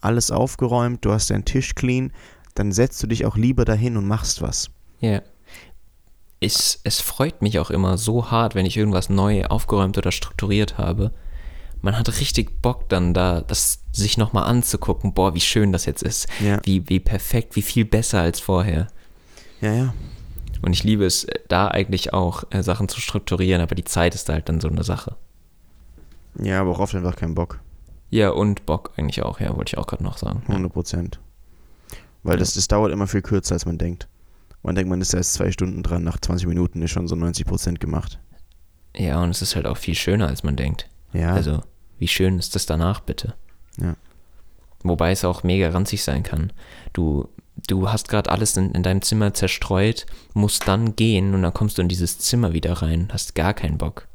Speaker 2: alles aufgeräumt, du hast deinen Tisch clean, dann setzt du dich auch lieber dahin und machst was.
Speaker 1: Ja. Es, es freut mich auch immer so hart, wenn ich irgendwas neu aufgeräumt oder strukturiert habe. Man hat richtig Bock dann da, das sich nochmal anzugucken. Boah, wie schön das jetzt ist.
Speaker 2: Ja,
Speaker 1: Wie, wie perfekt, wie viel besser als vorher.
Speaker 2: ja, ja.
Speaker 1: Und ich liebe es, äh, da eigentlich auch äh, Sachen zu strukturieren, aber die Zeit ist halt dann so eine Sache.
Speaker 2: Ja, aber auch oft einfach keinen Bock.
Speaker 1: Ja, und Bock eigentlich auch, ja, wollte ich auch gerade noch sagen. Ja.
Speaker 2: 100 Prozent. Weil das, das dauert immer viel kürzer, als man denkt. Man denkt, man ist erst zwei Stunden dran, nach 20 Minuten ist schon so 90 Prozent gemacht.
Speaker 1: Ja, und es ist halt auch viel schöner, als man denkt.
Speaker 2: Ja,
Speaker 1: Also, wie schön ist das danach, bitte?
Speaker 2: Ja.
Speaker 1: Wobei es auch mega ranzig sein kann. Du, du hast gerade alles in, in deinem Zimmer zerstreut, musst dann gehen und dann kommst du in dieses Zimmer wieder rein, hast gar keinen Bock.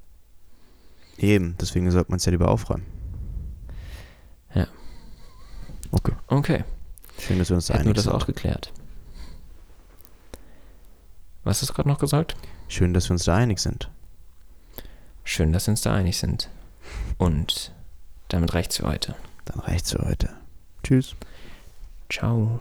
Speaker 2: eben. Deswegen sollte man es ja lieber aufräumen.
Speaker 1: Ja.
Speaker 2: Okay.
Speaker 1: Okay,
Speaker 2: Schön, dass wir uns da
Speaker 1: hätten wir
Speaker 2: einig
Speaker 1: das
Speaker 2: sind.
Speaker 1: auch geklärt. Was hast du gerade noch gesagt?
Speaker 2: Schön, dass wir uns da einig sind.
Speaker 1: Schön, dass wir uns da einig sind. Und damit reicht's für heute.
Speaker 2: Dann reicht's für heute. Tschüss.
Speaker 1: Ciao.